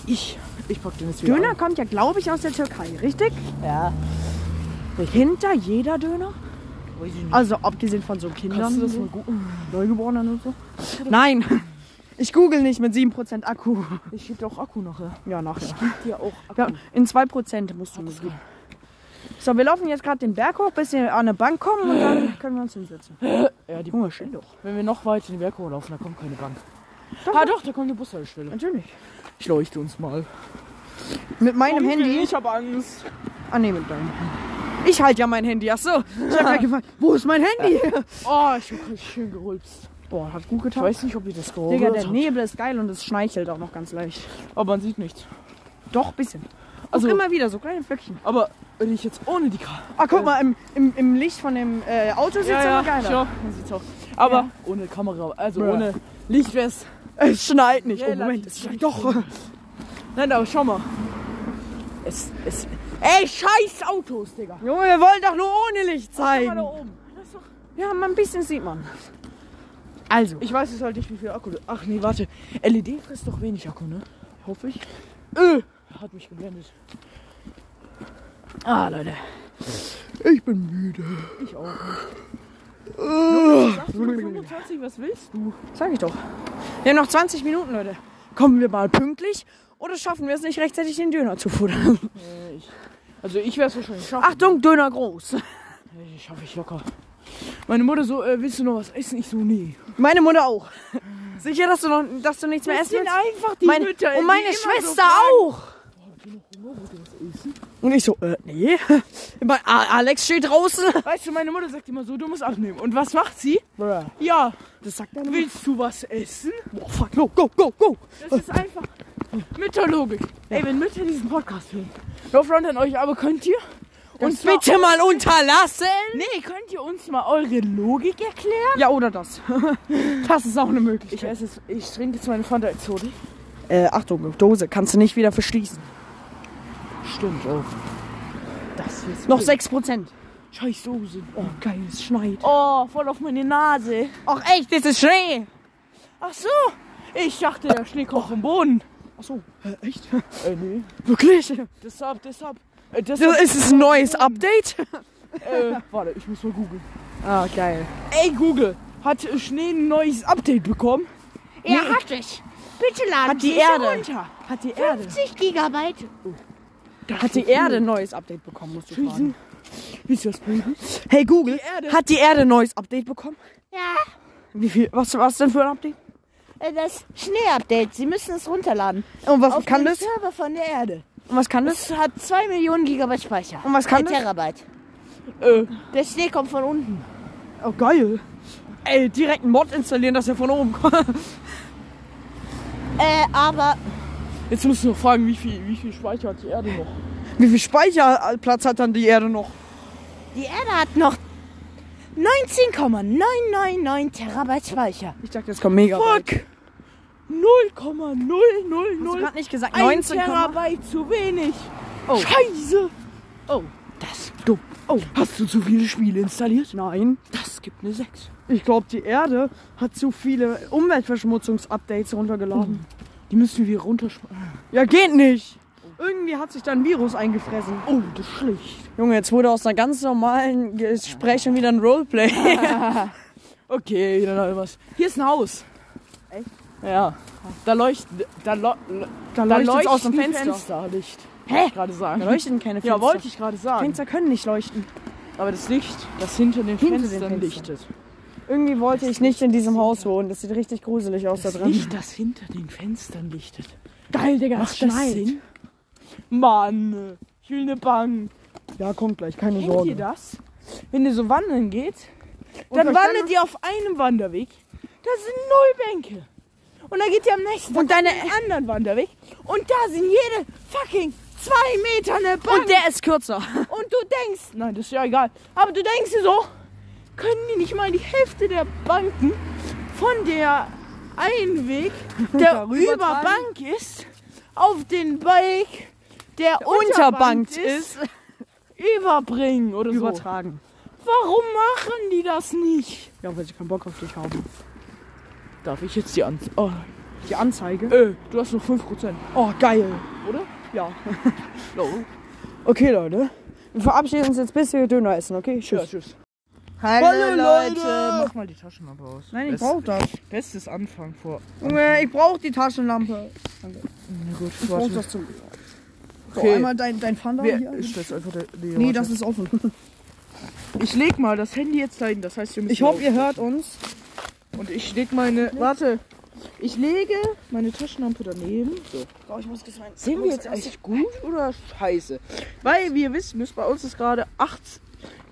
Ich. Ich pack den jetzt wieder Döner ein. kommt ja, glaube ich, aus der Türkei, richtig? Ja. Hinter jeder Döner? Ich. Also abgesehen von so Kindern, Kannst du das gucken? Neugeborenen und so. Nein, ich google nicht mit 7% Akku. Ich gebe dir auch Akku nachher. Ja, nachher. Gib dir auch Akku. Ja, in 2% musst du mir geben. So, wir laufen jetzt gerade den Berg hoch, bis wir an eine Bank kommen und dann können wir uns hinsetzen. Ja, die, Junge, chill doch. wenn wir noch weiter den Berg hochlaufen, da kommt keine Bank. Doch, ah doch, da kommt eine Bushaltestelle. Natürlich. Ich leuchte uns mal. Mit meinem Handy. Ich habe Angst. Ah, nee, mit deinem. Ich halte ja mein Handy. Ach so. Ich habe mir gefragt, wo ist mein Handy? Oh, ich habe schön gerülpst. Boah, hat gut Ich getan. weiß nicht, ob ihr das gehört Digga, der habt. Nebel ist geil und es schmeichelt auch noch ganz leicht. Aber man sieht nichts. Doch, bisschen. Also- Also immer wieder so kleine Flöckchen. Aber wenn ich jetzt ohne die Karte. Ah, guck mal, im, im, im Licht von dem äh, Auto sieht es aber geil aus. Ja, man sieht's auch. Aber Ja. ohne Kamera, also Bruh. ohne Licht wär's. Es schneit nicht. Oh, Moment, es schneit doch. Nein, aber schau mal. Es, es. Ey, scheiß Autos, Digga. Junge, wir wollen doch nur ohne Licht Schau mal da zeigen. oben. Ja, mal ein bisschen sieht man. Also, Ich weiß jetzt halt nicht, wie viel Akku. Ach nee, warte. LED frisst doch wenig Akku, ne? Hoffe ich. Äh, hat mich geblendet. ah, Leute. Ich bin müde. Ich auch nicht. Sagst du 25, was willst du? Sag ich doch. Wir haben noch 20 Minuten, Leute. Kommen wir mal pünktlich oder schaffen wir es nicht rechtzeitig, den Döner zu futtern? Äh, ich, also ich werde es wahrscheinlich schaffen. Achtung, Döner groß. Hey, schaffe ich locker. Meine Mutter so, äh, willst du noch was essen? Ich so, nee. Meine Mutter auch. Sicher, dass du noch, dass du nichts mehr Das essen sind willst? einfach die Meine, Mütter, und meine immer so Schwester fragen. Und ich so, äh, nee. Alex steht draußen. Weißt du, meine Mutter sagt immer so, du musst abnehmen. Und was macht sie? Ja, Das sagt deine willst du was essen? Boah, fuck, go, go, go, go. Das ist einfach Mütterlogik. Ey, wenn Mütter diesen Podcast hören, no front an euch, aber könnt ihr uns Und bitte mal unterlassen. Nee, könnt ihr uns mal eure Logik erklären? Ja, oder das. Das ist auch eine Ich Möglichkeit. esse es, ich trinke jetzt meine Fanta Exotik. Äh, Achtung, Dose kannst du nicht wieder verschließen. Stimmt auch. Das hier ist Noch wild. 6%. Scheiß Dose. Oh, geil, es schneit. Oh, voll auf meine Nase. Ach echt, das ist Schnee. Ach so. Ich dachte, der Schnee kommt vom Boden. Ach so, äh, echt? Äh, nee. Wirklich? Deshalb, deshalb. Äh, Das deshalb ist es ein neues Update? äh, warte, ich muss mal googeln. Ah, geil. Ey, Google. Hat Schnee ein neues Update bekommen? Ja, hatte ich. Bitte laden Hat die Sie es Erde. runter. Hat die Erde. 50 Gigabyte. Hat die Erde ein neues Update bekommen, musst du fragen. Wisst ihr das, Baby? Hey Google, Die Erde. hat die Erde ein neues Update bekommen? Ja, Wie viel? Was, was denn für ein Update? äh, das Schnee-Update. Sie müssen es runterladen. Und was Auf kann den das? Server von der Erde. Und was kann das? Es hat 2 Millionen Gigabyte Speicher. Und was kann das? Terabyte. Äh, Der Schnee kommt von unten. Oh, geil. Ey, direkt einen Mod installieren, dass er von oben kommt. Äh, aber jetzt musst du noch fragen, wie viel, wie viel Speicher hat die Erde noch? Wie viel Speicherplatz hat dann die Erde noch? die Erde hat noch 19,999 Terabyte Speicher. Ich dachte, das kommt mega. Fuck! 0,000 Hast nicht gesagt? 1 19, Terabyte zu wenig. Oh. Scheiße! Oh, Das ist dumm. Oh, hast du zu viele Spiele installiert? nein. Das gibt eine 6. Ich glaube, die Erde hat zu viele Umweltverschmutzungsupdates runtergeladen. Die müssen wir runterschmeißen. Ja, geht nicht. Irgendwie hat sich da ein Virus eingefressen. Oh, das ist schlecht. Junge, jetzt wurde aus einer ganz normalen Gespräch schon wieder ein Roleplay. Okay, dann halt was. Hier ist ein Haus. Echt? Ja. Da leuchtet. Da, lo, Da da leuchtet's aus dem Fenster. Fensterlicht. Hä? Gerade sagen. Da leuchten keine Fenster. Ja, wollte ich gerade sagen. Fenster können nicht leuchten. Aber das Licht, das hinter den Hinter den Fenstern Fenstern. lichtet. Irgendwie wollte ich nicht in diesem Haus wohnen. Das sieht richtig gruselig aus da Das drin. Licht, das hinter den Fenstern lichtet. Geil, Digga, Macht das Sinn? Mann, ich will eine Bank. Ja, kommt gleich, keine Kennt ihr Sorge. das? Wenn ihr so wandern geht Dann wandert ihr auf einem Wanderweg. Da sind null Bänke. Und dann geht ihr am nächsten Und deine- auf einen anderen Wanderweg. Und da sind jede fucking zwei Meter eine Bank. Und der ist kürzer. Und du denkst, nein, das ist ja egal, aber du denkst dir so, können die nicht mal die Hälfte der Banken von der Einweg, der Darüber über? Bank ist, auf den Weg, der, Unterbankt unterbankt ist, überbringen oder so. Übertragen. Warum machen die das nicht? Ja, weil sie keinen Bock auf dich haben. Darf ich jetzt die An... Oh, Die Anzeige. äh, du hast noch 5%, Oh, geil. oder? Ja. Okay, Leute. Wir verabschieden uns jetzt, bis wir Döner essen, okay? Ja, Tschüss. Tschüss. Hallo, Mach mal die Taschenlampe aus. Nein, ich Best- brauch das. Bestes Anfang vor... Junge, ich brauch die Taschenlampe. Na gut, Ich brauch das zum. So, Okay. einmal dein, dein Wer hier. ist das einfach der... Nee, Nee, das ist offen. Ich leg mal das Handy jetzt dahin, das heißt, wir müssen Ich hoffe, ihr hört uns. Und ich leg meine... Warte. Ich lege meine Taschenlampe daneben. So. Oh, ich muss. Sehen wir jetzt eigentlich gut oder scheiße? Weil, wie ihr wisst, müsst bei uns ist gerade 8...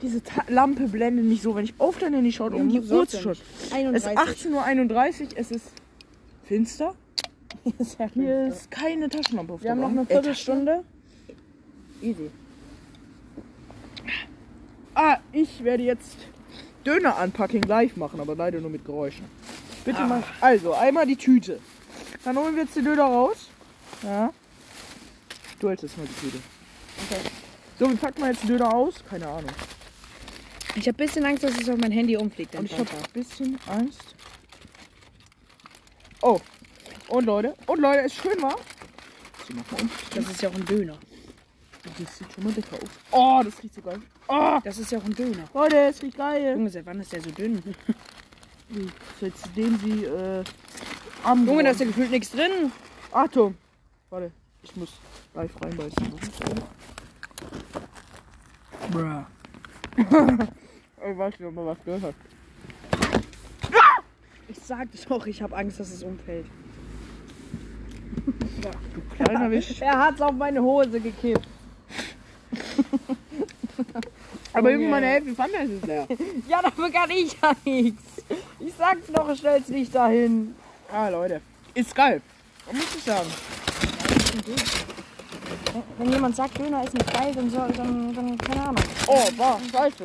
Diese Ta Lampe blendet mich so, wenn ich auf dein Handy schaue, um die Uhr zu schauen. Es ist 18.31 Uhr, es ist finster. Hier ist keine Taschenlampe auf Wir haben noch eine Viertelstunde. Easy. Ah, ich werde jetzt Döner-Unpacking live machen, aber leider nur mit Geräuschen. Bitte mal. Also, einmal die Tüte. Dann holen wir jetzt den Döner raus. Ja. Du hältst jetzt mal die Tüte. So, wir packen mal jetzt den Döner aus. Keine Ahnung. Ich habe ein bisschen Angst, dass es auf mein Handy umfliegt. Und ich habe ein bisschen Angst. Oh. Und Leute. Und Leute, es ist schön um. Das ist ja auch ein Döner. Das sieht schon mal dicker aus. Oh, das riecht so geil. Oh, Das ist ja auch ein Döner. Leute, es riecht geil. Junge, seit wann ist der so dünn? Seitdem sie äh, am Junge, da ist ja gefühlt nichts drin. Achtung! Warte, ich muss live reinbeißen. Bruh. Ich weiß nicht, ob man was gehört hat. Ich sag doch, ich habe Angst, dass es umfällt. Du kleiner Wisch. Er hat's auf meine Hose gekippt. Aber Junge. Meine Hälfte fand das ist leer. Ja, dafür kann ich ja nichts. Ich sag's doch, stell's nicht dahin. Ah, Leute. Ist geil. Was muss ich sagen? Wenn jemand sagt, Döner ist nicht geil, dann soll, dann, dann keine Ahnung. Oh, war scheiße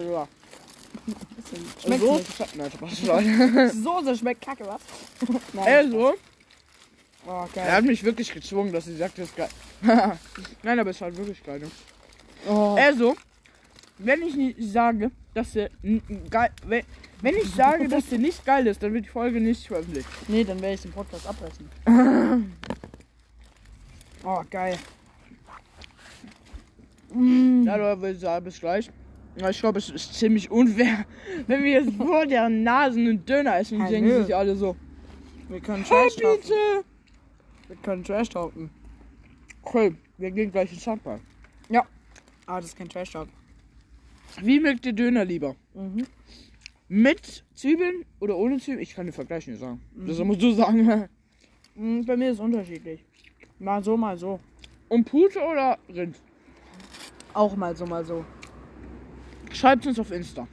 sogar. Schmeckt's so? nicht. Nein, Spaß, Leute. Soße schmeckt kacke, was? Nein. Also, Oh, er hat mich wirklich gezwungen, dass sie sagt, das ist geil. Nein, aber es war wirklich geil. Ne? Oh. Also, wenn ich nicht sage, dass der geil, wenn, wenn ich sage, dass der nicht geil ist, dann wird die Folge nicht veröffentlicht. Nee, dann werde ich den Podcast abbrechen. oh, geil. Mm. Ja, Leute, bis gleich. Ja, ich glaube, es ist ziemlich unfair, wenn wir jetzt vor deren Nasen einen Döner essen und Ja, denken sich alle so, Wir können hey, Trash talken. bitte. Wir können Trash talken. Okay, wir gehen gleich ins Handball. Ah, das ist kein Trash talk. Wie mögt ihr Döner lieber? Mhm. Mit Zwiebeln oder ohne Zwiebeln? Ich kann den Vergleich nicht sagen. Das musst du sagen. Mm, Bei mir ist es unterschiedlich. Mal so, mal so. Und Pute oder Rind? Auch mal so, mal so. Schreibt uns auf Insta.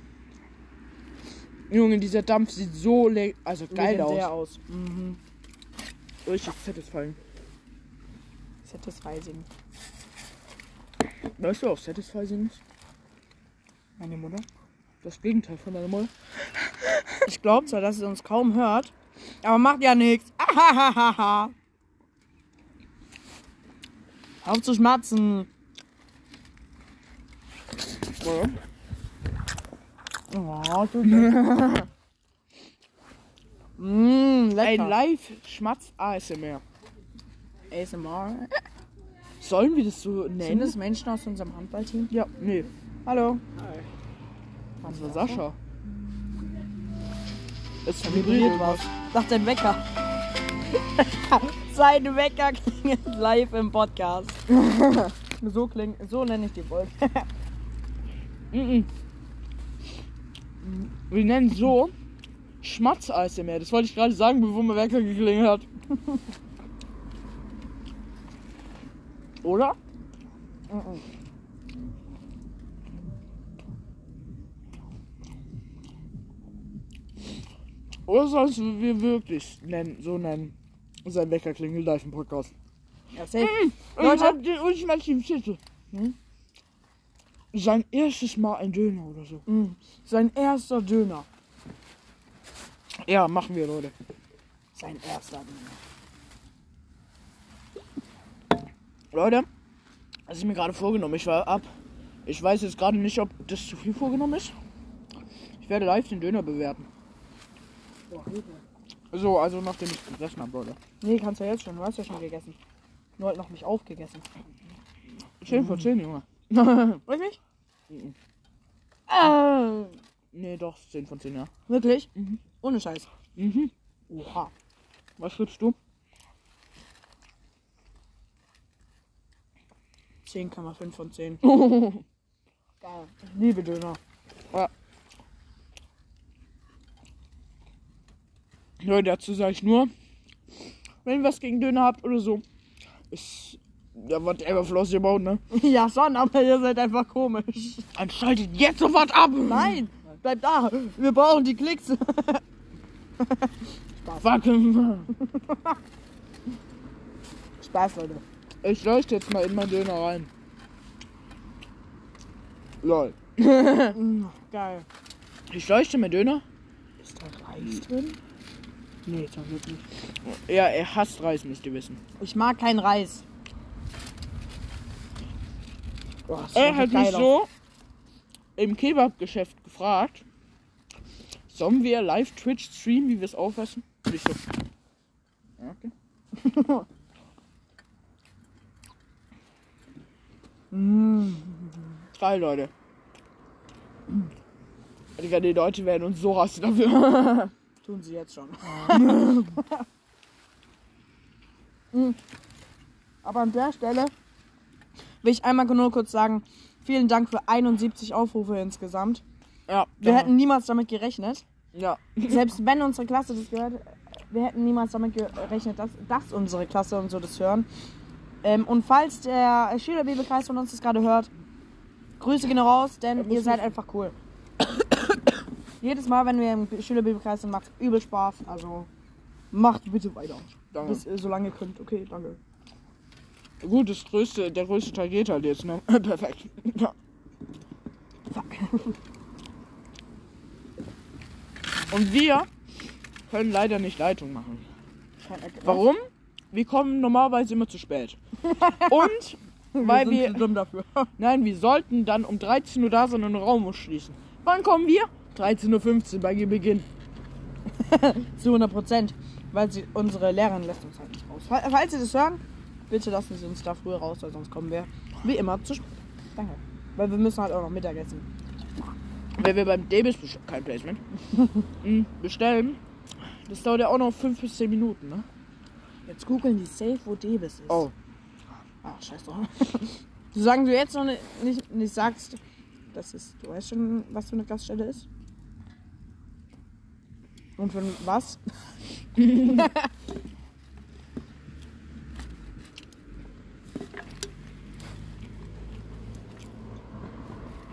Junge, dieser Dampf sieht so le also geil Legendär aus. aus. Mhm. Richtig satisfying. Satisfying. Weißt du auch satisfying ist? Meine Mutter. Das Gegenteil von deiner Mutter. Ich glaube zwar, dass sie uns kaum hört, aber macht ja nichts. Auf zu schmatzen. Oh, Mmm, Ein. Live-Schmatz-ASMR. ASMR. Sollen wir das so Sind nennen? es Menschen aus unserem Handballteam? Ja, nee. Hallo. Das war Sascha. Es Vibriert was. Sagt dein Wecker. Sein Wecker klingelt live im Podcast. so klingt, so nenne ich die Folge. Mhm. Wir nennen so Schmatz-ASMR. Das wollte ich gerade sagen, bevor mein Wecker geklingelt hat. Oder? Oder sollst du wir wirklich nennen, so nennen? Sein Wecker klingelt live im Podcast. Ja, safe. Leute, Leute, ich hab den ultimativen Titel. Hm? Sein erstes Mal ein Döner oder so. mh, sein erster Döner. Ja, machen wir, Leute. Sein erster Döner. Leute, was ich mir gerade vorgenommen, ich war ab. Ich weiß jetzt gerade nicht, ob das zu viel vorgenommen ist. Ich werde live den Döner bewerten. So, also nachdem ich gegessen habe, Leute. Nee, kannst du ja jetzt schon. Du hast ja schon gegessen. Nur halt noch nicht aufgegessen. 10 von 10, Junge. Richtig? Mhm. Äh, Nee, doch, 10 von 10, ja. wirklich? Mhm. Ohne Scheiß. Mhm. Oha. Was gibst du? 10,5 von 10. Leute, Geil. Ich liebe Döner. dazu sage ich nur, wenn ihr was gegen Döner habt oder so, ist ja whatever floss ihr baut, ne? Ja, schon, aber ihr seid einfach komisch. Dann schaltet jetzt sofort ab! Nein, bleib da. Wir brauchen die Klicks. Fuck. Spaß, Leute. Ich leuchte jetzt mal in meinen Döner rein. Lol. Geil. Ich leuchte meinen Döner? Ist da Reis drin? Nee, ist da wirklich. Ja, er hasst Reis, müsst ihr wissen. Ich mag keinen Reis. Boah, Er hat mich so im Kebabgeschäft gefragt, sollen wir live Twitch streamen, wie wir es aufessen? Und ich so. ja, Okay. Mm. Geil, Leute. Digga, die Leute werden uns so hassen dafür. Tun sie jetzt schon. Mm. Aber an der Stelle will ich einmal nur kurz sagen, vielen Dank für 71 Aufrufe insgesamt. ja, Wir ja. hätten niemals damit gerechnet. Ja. Selbst wenn unsere Klasse das gehört, wir hätten niemals damit gerechnet, dass, dass unsere Klasse und so das hören. Ähm, und falls der Schülerbibelkreis von uns das gerade hört, Grüße gehen raus, denn ihr seid einfach cool. Jedes Mal, wenn wir im Schülerbibelkreis sind, macht übel Spaß. Also macht bitte weiter. Danke. Bis ihr so lange könnt. Okay, danke. Gut, das größte, der größte Teil geht halt jetzt, ne? Perfekt. Ja. Und wir können leider nicht Leitung machen. Warum? Wir kommen normalerweise immer zu spät. Und weil sind wir. dumm dafür. Nein, wir sollten dann um 13 Uhr da sein und den Raum muss schließen. Wann kommen wir? 13.15 Uhr bei Beginn. Zu 100 Prozent. Weil sie, unsere Lehrerin lässt uns halt nicht raus. Fall- Falls Sie das hören, bitte lassen Sie uns da früher raus, weil sonst kommen wir wie immer zu spät. Danke. Weil wir müssen halt auch noch Mittagessen. Wenn wir beim Davis kein Placement mm, bestellen, das dauert ja auch noch 5 bis 10 Minuten, ne? Jetzt googeln die safe, wo Davis ist. Oh. Ah, scheiß drauf. Du sagen du jetzt noch nicht, nicht, nicht sagst, das ist, du weißt schon, was für eine Gaststelle ist? Und für was?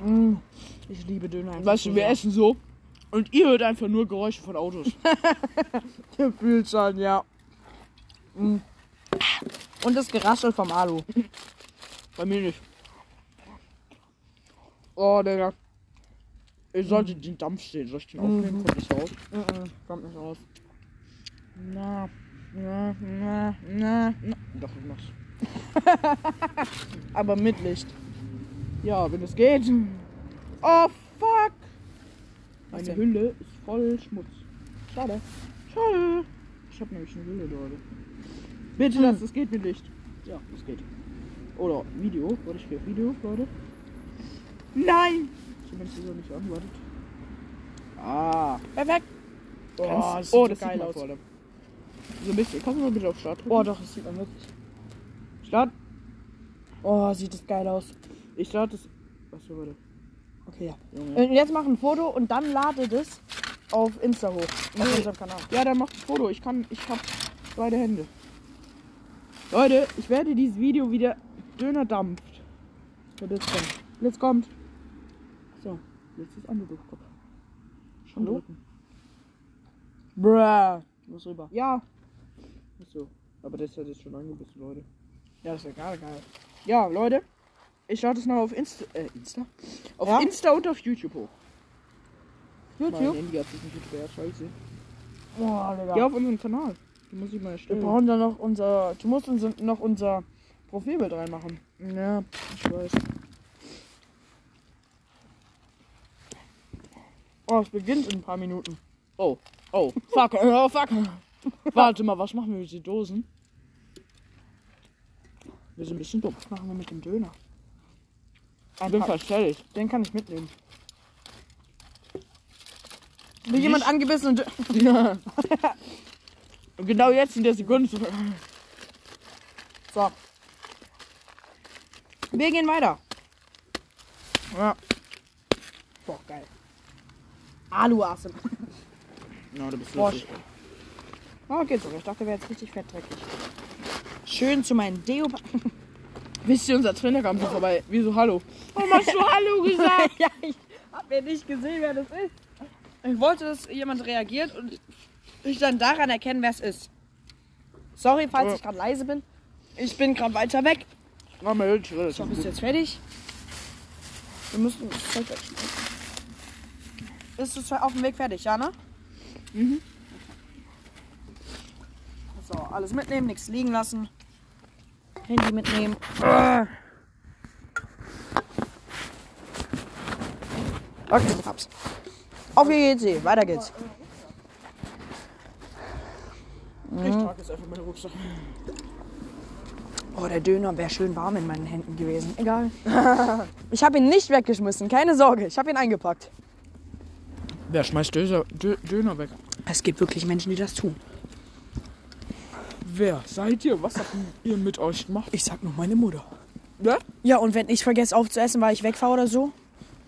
Mm, ich liebe Döner. einfach Weißt du, wir essen so und ihr hört einfach nur Geräusche von Autos. Gefühlt schon, ja. Mm. Und das Geraschel vom Alu. Bei mir nicht. Oh, Digga. Ihr solltet den Dampf sehen. Soll ich den aufnehmen? Kommt das raus? Mhm, kommt nicht raus. Na, na, na, na, na. Doch, ich mach's. Aber mit Licht. Ja, wenn es geht. Oh, fuck. Meine? Hülle ist voll Schmutz. Schade. Schade. Ich habe nämlich eine Hülle, Leute. Bitte lass, es geht mit Licht. Ja, es geht. Oder Video. Warte, ich gehe Video, Leute. Nein! Zumindest ist er nicht an, wartet. Ah. Perfekt. Oh, Kannst- das sieht oh, das geil sieht man aus. vor. So ein bisschen. Kannst du mal bitte auf Start drücken? Oh, doch, das sieht man wirklich. Start. Oh, sieht das geil aus. Ich starte es. Achso, warte. Okay, ja. Junge. Und jetzt mach ein Foto und dann lade das auf Insta hoch. Auf Nee. unserem Kanal. Ja, dann macht ein Foto. Ich kann. Ich hab beide Hände. Leute, ich werde dieses Video wieder Döner dampft. Blitz kommt. Blitz kommt. So, jetzt ist andere Kopf. Schon drücken. Bruh. Ich muss rüber. Ja. Achso. Aber das hat jetzt schon angebissen, Leute. Ja, das ist ja gar geil. Ja, Leute. Ich schaue das noch auf Insta. Äh, Insta? Auf Ja? Insta und auf YouTube hoch. Mein YouTube? Handy hat sich nicht gesperrt, scheiße. Boah, Digga. Ja, auf unserem Kanal. Den muss ich mal Wir erstellen. brauchen da noch unser. Du musst uns noch unser Profilbild reinmachen. Ja, ich weiß. Oh, es beginnt in ein paar Minuten. Oh, oh, fuck, oh, fuck. Warte mal, was machen wir mit den Dosen? Wir sind ein bisschen dumm. Was machen wir mit dem Döner? Ich bin fertig. Den kann ich mitnehmen. Wie jemand angebissen und. Ja. Und genau jetzt in der Sekunde. So. Wir gehen weiter. Ja. Boah, geil. Alu-Asim. Ja, du bist lustig. Oh, geht sogar. Ich dachte, der wäre jetzt richtig fettdreckig. Schön zu meinen Deo. Wisst ihr, unser Trainer kam so vorbei. Wieso Hallo? Warum hast du Hallo gesagt? ja, ich hab mir nicht gesehen, wer das ist. Ich wollte, dass jemand reagiert und ich dann daran erkennen, wer es ist. Sorry, falls Ja. ich gerade leise bin. Ich bin gerade weiter weg. Na, Mensch, das So, ist bist du jetzt fertig? Wir müssen das Zeug wegschmeißen. Bist du auf dem Weg fertig, ja, ne? Mhm. So, alles mitnehmen, nichts liegen lassen. Handy mitnehmen. Okay, ich hab's. Auf geht's, eh. weiter geht's. Ich trage jetzt einfach meine Rucksack. Oh, der Döner wäre schön warm in meinen Händen gewesen. Egal. ich habe ihn nicht weggeschmissen, keine Sorge. Ich habe ihn eingepackt. Wer schmeißt Döser, Dö, Döner weg? Es gibt wirklich Menschen, die das tun. Wer seid ihr? Was habt ihr mit euch gemacht? Ich sag nur meine Mutter. Ja? Ja, und wenn ich vergesse aufzuessen, weil ich wegfahre oder so,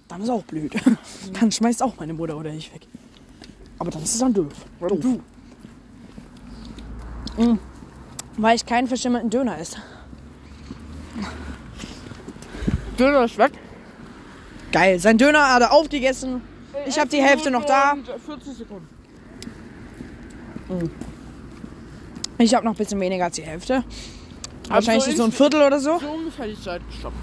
dann ist auch blöd. dann schmeißt auch meine Mutter oder ich weg. Aber dann ist es dann doof. Warum du? Weil ich keinen verschimmelten Döner esse. Döner ist weg. Geil, sein Döner hat er aufgegessen. Ich habe die Hälfte noch da. Und 40 Sekunden. Ich habe noch ein bisschen weniger als die Hälfte. Wahrscheinlich so ein Viertel oder so. So ungefähr die Zeit gestoppt.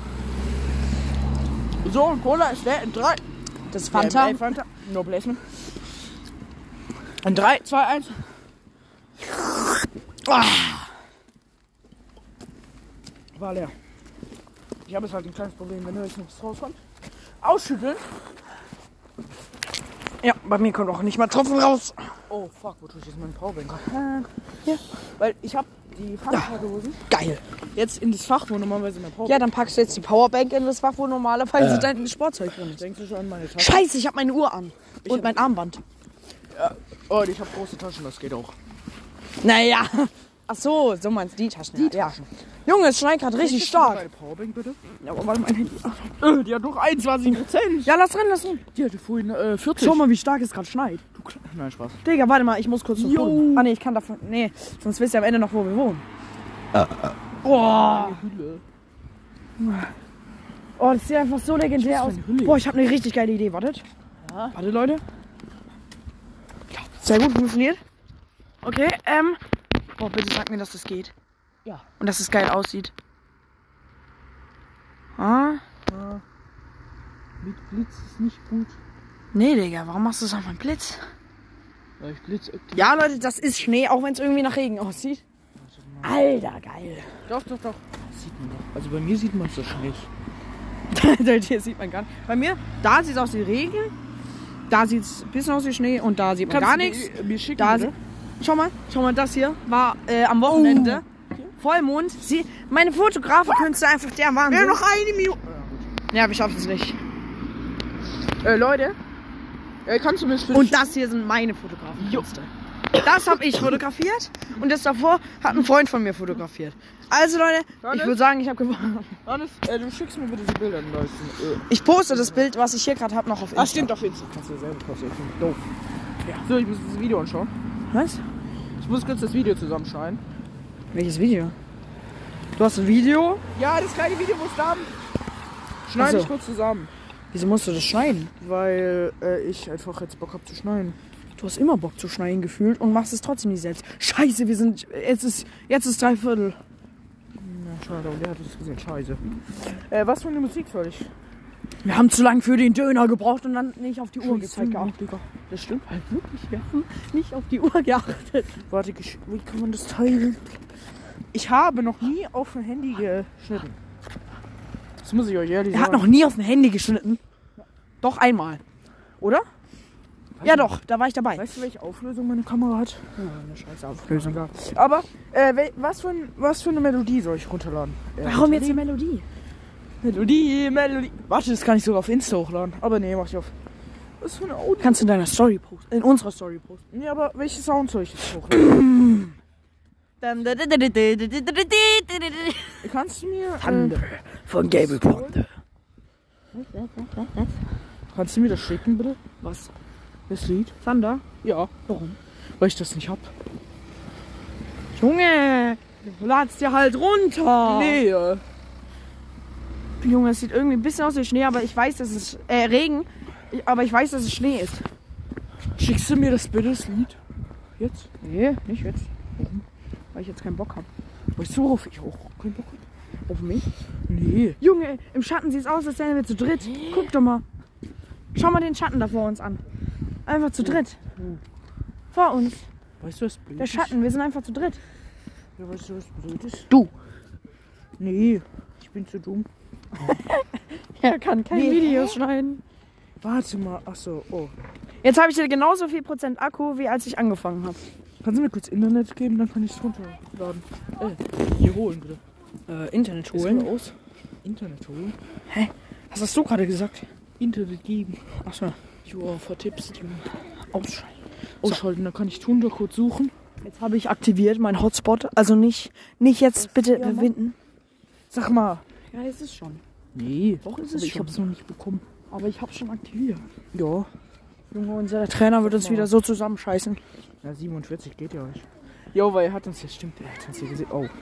So, und Cola ist leer in 3. Das ist Fanta. Fanta. No placement. In 3, 2, 1. War leer. Ich habe jetzt halt ein kleines Problem, wenn du jetzt nichts rauskommt. Ausschütteln. Ja, bei mir kommt auch nicht mal Tropfen raus. Oh fuck, wo tue ich jetzt meinen Powerbank? hier. Weil ich habe die Fanta-Dosen Geil. jetzt in das Fach, wo normalerweise mein Powerbank Ja, dann packst du jetzt die Powerbank in das Fach, wo normalerweise dein Sportzeug drin ist. Denkst du schon an meine Tasche? Scheiße, ich habe meine Uhr an. Und mein Armband. Oh, und ich habe große Taschen, das geht auch. Naja. Ach so, so meinst du die Taschen. Die ja. Junge, es schneit gerade richtig stark. Meine Powerbank bitte? Ja, aber warte, mein Handy. Äh, die hat noch 21 Prozent. Ja, lass drin, lass drin. Die hatte vorhin äh, 40. Schau mal, wie stark es gerade schneit. Du Kle- Nein, Spaß. Digga, warte mal, ich muss kurz zum. Boden. Ah, nee, ich kann davon. Nee, sonst wisst ihr am Ende noch, wo wir wohnen. Boah. Hülle. Oh, das sieht einfach so legendär aus. Boah, ich habe eine richtig geile Idee. Wartet. Ja. Warte, Leute. Sehr gut funktioniert. Okay, ähm. Boah, bitte sag mir, dass das geht. Ja. Und dass es geil aussieht. Ah? Mit Blitz ist nicht gut. Nee, Digga, warum machst du das auf meinen Blitz? Weil ich Blitz aktiv. Ja, Leute, das ist Schnee, auch wenn es irgendwie nach Regen aussieht. Alter, geil. Doch, doch, doch. Das sieht man doch. Also bei mir sieht man es so schlecht. Hier sieht man gar nicht. Bei mir, da sieht es aus wie Regen. Da sieht es ein bisschen aus wie Schnee und da sieht man gar nichts. Mir, mir schicken, Da, bitte? Schau mal, schau mal, das hier war äh, am Wochenende. Vollmond. Sie, meine Fotografenkünste einfach der Wahnsinn. Ja, noch eine Minute. Ja, wir schaffen es nicht. Äh, Leute. Äh, kannst du mir das Und das hier sind meine Fotografenkünste. Das habe ich fotografiert und das davor hat ein Freund von mir fotografiert. Also Leute, ich würde sagen, ich habe gewonnen. Hannes, äh, du schickst mir bitte die Bilder. Weiß ich, äh. Ich poste das Bild, was ich hier gerade habe, noch auf Insta. Ah, stimmt, auf Insta. Kannst du selber posten. Doof. Ja. So, ich muss das Video anschauen. Was? Ich muss kurz das Video zusammenschneiden. Welches Video? Du hast ein Video? Ja, das kleine Video muss da. Schneide so. ich kurz zusammen. Wieso musst du das schneiden? Weil äh, ich einfach jetzt Bock hab zu schneiden. Du hast immer Bock zu schneiden gefühlt und machst es trotzdem nicht selbst. Scheiße, wir sind. Jetzt ist. Jetzt ist drei Viertel. Na, schade, aber der hat es gesehen. Scheiße. Äh, was für eine Musik soll ich? Wir haben zu lange für den Döner gebraucht und dann nicht auf die Uhr gezeigt geachtet. Das stimmt halt wirklich, ja. Nicht auf die Uhr geachtet. Warte, wie kann man das teilen? Ich habe noch nie auf ein Handy geschnitten. Das muss ich euch ehrlich Er sagen. hat noch nie auf ein Handy geschnitten. Doch einmal. Oder? Weiß Ja doch, da war ich dabei. Weißt du, welche Auflösung meine Kamera hat? Ja, eine scheiß Auflösung. Aber, äh, was, für ein, was für eine Melodie soll ich runterladen? Äh, Warum jetzt eine Melodie? Melodie, Melodie. Warte, das kann ich sogar auf Insta hochladen. Aber nee, mach ich auf. Was für eine Audio? Kannst du in deiner Story posten. In unserer Story posten. Nee, aber welche Sound soll ich jetzt hochladen? Kannst du mir. Thunder von Gable Ponte. Äh, kannst du mir das schicken, bitte? Was? Das Lied? Thunder? Ja. Warum? Weil ich das nicht hab. Junge, du ladst dir halt runter. Nee, äh, Junge, es sieht irgendwie ein bisschen aus wie Schnee, aber ich weiß, dass es äh, Regen. Aber ich weiß, dass es Schnee ist. schickst du mir das bitte, das Lied? Jetzt? Nee, nicht jetzt. Weil ich jetzt keinen Bock habe. Weißt du, worauf ich auch keinen Bock hab? Auf mich? Nee. Junge, im Schatten sieht es aus, als wären wir zu dritt. Guck doch mal. Schau mal den Schatten da vor uns an. Einfach zu dritt. Vor uns. Weißt du, was blöd Der ist? Schatten, wir sind einfach zu dritt. Ja, weißt du, was blöd ist? Du. Nee, ich bin zu dumm. Er kann kein Nee, Videos schneiden. Warte mal, ach so, oh. Jetzt habe ich hier genauso viel Prozent Akku, wie als ich angefangen habe. Kannst du mir kurz Internet geben, dann kann ich es runterladen. Äh, hier holen bitte. Äh, Internet Ist mal aus. Internet holen. Was hast du gerade gesagt? Internet geben. Achso. Joa, vertippst, Junge. Ausschalten. Ausschalten, dann kann ich Thunder kurz suchen. Jetzt habe ich aktiviert meinen Hotspot. Also nicht, nicht jetzt bitte verwinden. Sag mal. Ja, ist es schon. Nee, Doch, ist aber es ich schon. hab's noch nicht bekommen. Aber ich habe schon aktiviert. Ja. Junge, unser Trainer wird uns wieder so zusammenscheißen. Ja, 47 geht ja euch. Jo, weil er hat uns jetzt stimmt, er hat uns hier gesehen. Oh.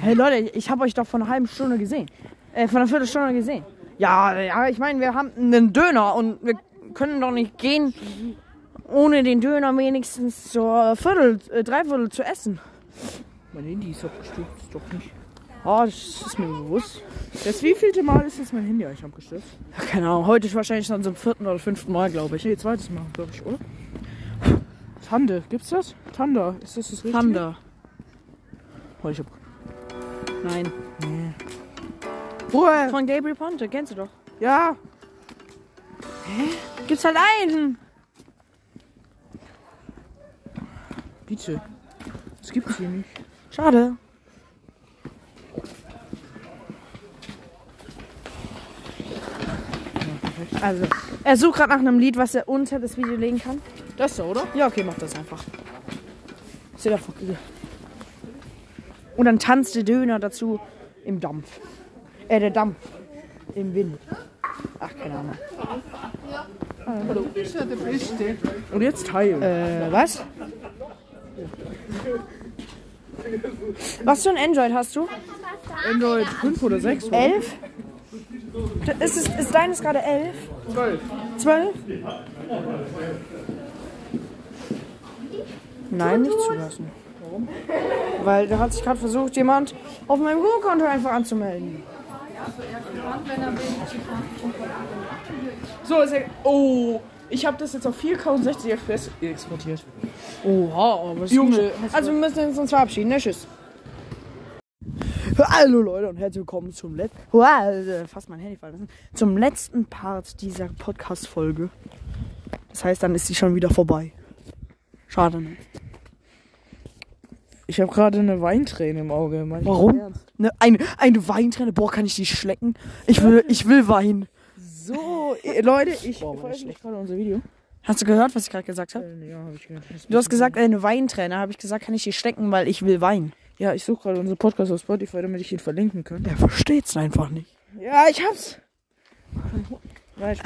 Hey Leute, ich habe euch doch vor einer halben Stunde gesehen. Äh, vor einer Viertelstunde gesehen. Ja, ja, ich meine, wir haben einen Döner und wir können doch nicht gehen, ohne den Döner wenigstens zur Viertel, äh, Dreiviertel zu essen. Mein Handy ist abgestürzt, doch nicht. Oh, das ist mir bewusst. Das wievielte Mal ist jetzt mein Handy eigentlich abgestürzt? Ja, keine Ahnung, heute ist wahrscheinlich schon zum vierten oder fünften Mal, glaube ich. Nee, zweites Mal, glaube ich, oder? Tande, gibt's das? Tanda, ist das das richtige? Thunder. Oh, ich hab... Nein. Nee. Woher? Von Gabriel Ponte, kennst du doch. Ja, Gibt's halt einen. bitte. Das gibt's hier nicht. Schade. perfekt. Also, er sucht gerade nach einem Lied, was er unter das Video legen kann. Das da, oder? Ja, okay, mach das einfach. Ist ja Und dann tanzt der Döner dazu im Dampf. Äh, der Dampf. Im Wind. Ach, keine Ahnung. Du bist ja der Beste. Und jetzt teilen. Äh, was? Was für ein Android hast du? Android 5 oder 6? 11? Ist, es, ist deines gerade elf? 12. Zwölf? Nein, nicht zulassen. Warum? Weil da hat sich gerade versucht, jemand auf meinem Google-Konto einfach anzumelden. So, ist er... Oh, ich habe das jetzt auf 4K und 60 FPS exportiert. Oha, aber Junge, hast du- Also wir müssen uns verabschieden, ne? Tschüss. Hallo Leute und herzlich willkommen zum letzten. Fast mein Handy fallen lassen. Zum letzten Part dieser Podcast-Folge. Das heißt, dann ist sie schon wieder vorbei. Schade, ne? Ich habe gerade eine Weinträne im Auge. Mein Warum? Ne, eine, eine Weinträne, boah, kann ich die schlecken? Ich will, ich will Wein. So, äh, Leute, ich veröffentliche gerade unser Video. Hast du gehört, was ich gerade gesagt habe? Äh, Ja, habe ich gehört. Du hast gesagt, eine Weinträne. Habe ich gesagt, kann ich die schlecken, weil ich will Wein. Ja, ich suche gerade unseren Podcast auf Spotify, damit ich ihn verlinken kann. Der versteht's einfach nicht. Ja, ich hab's. Nein, ich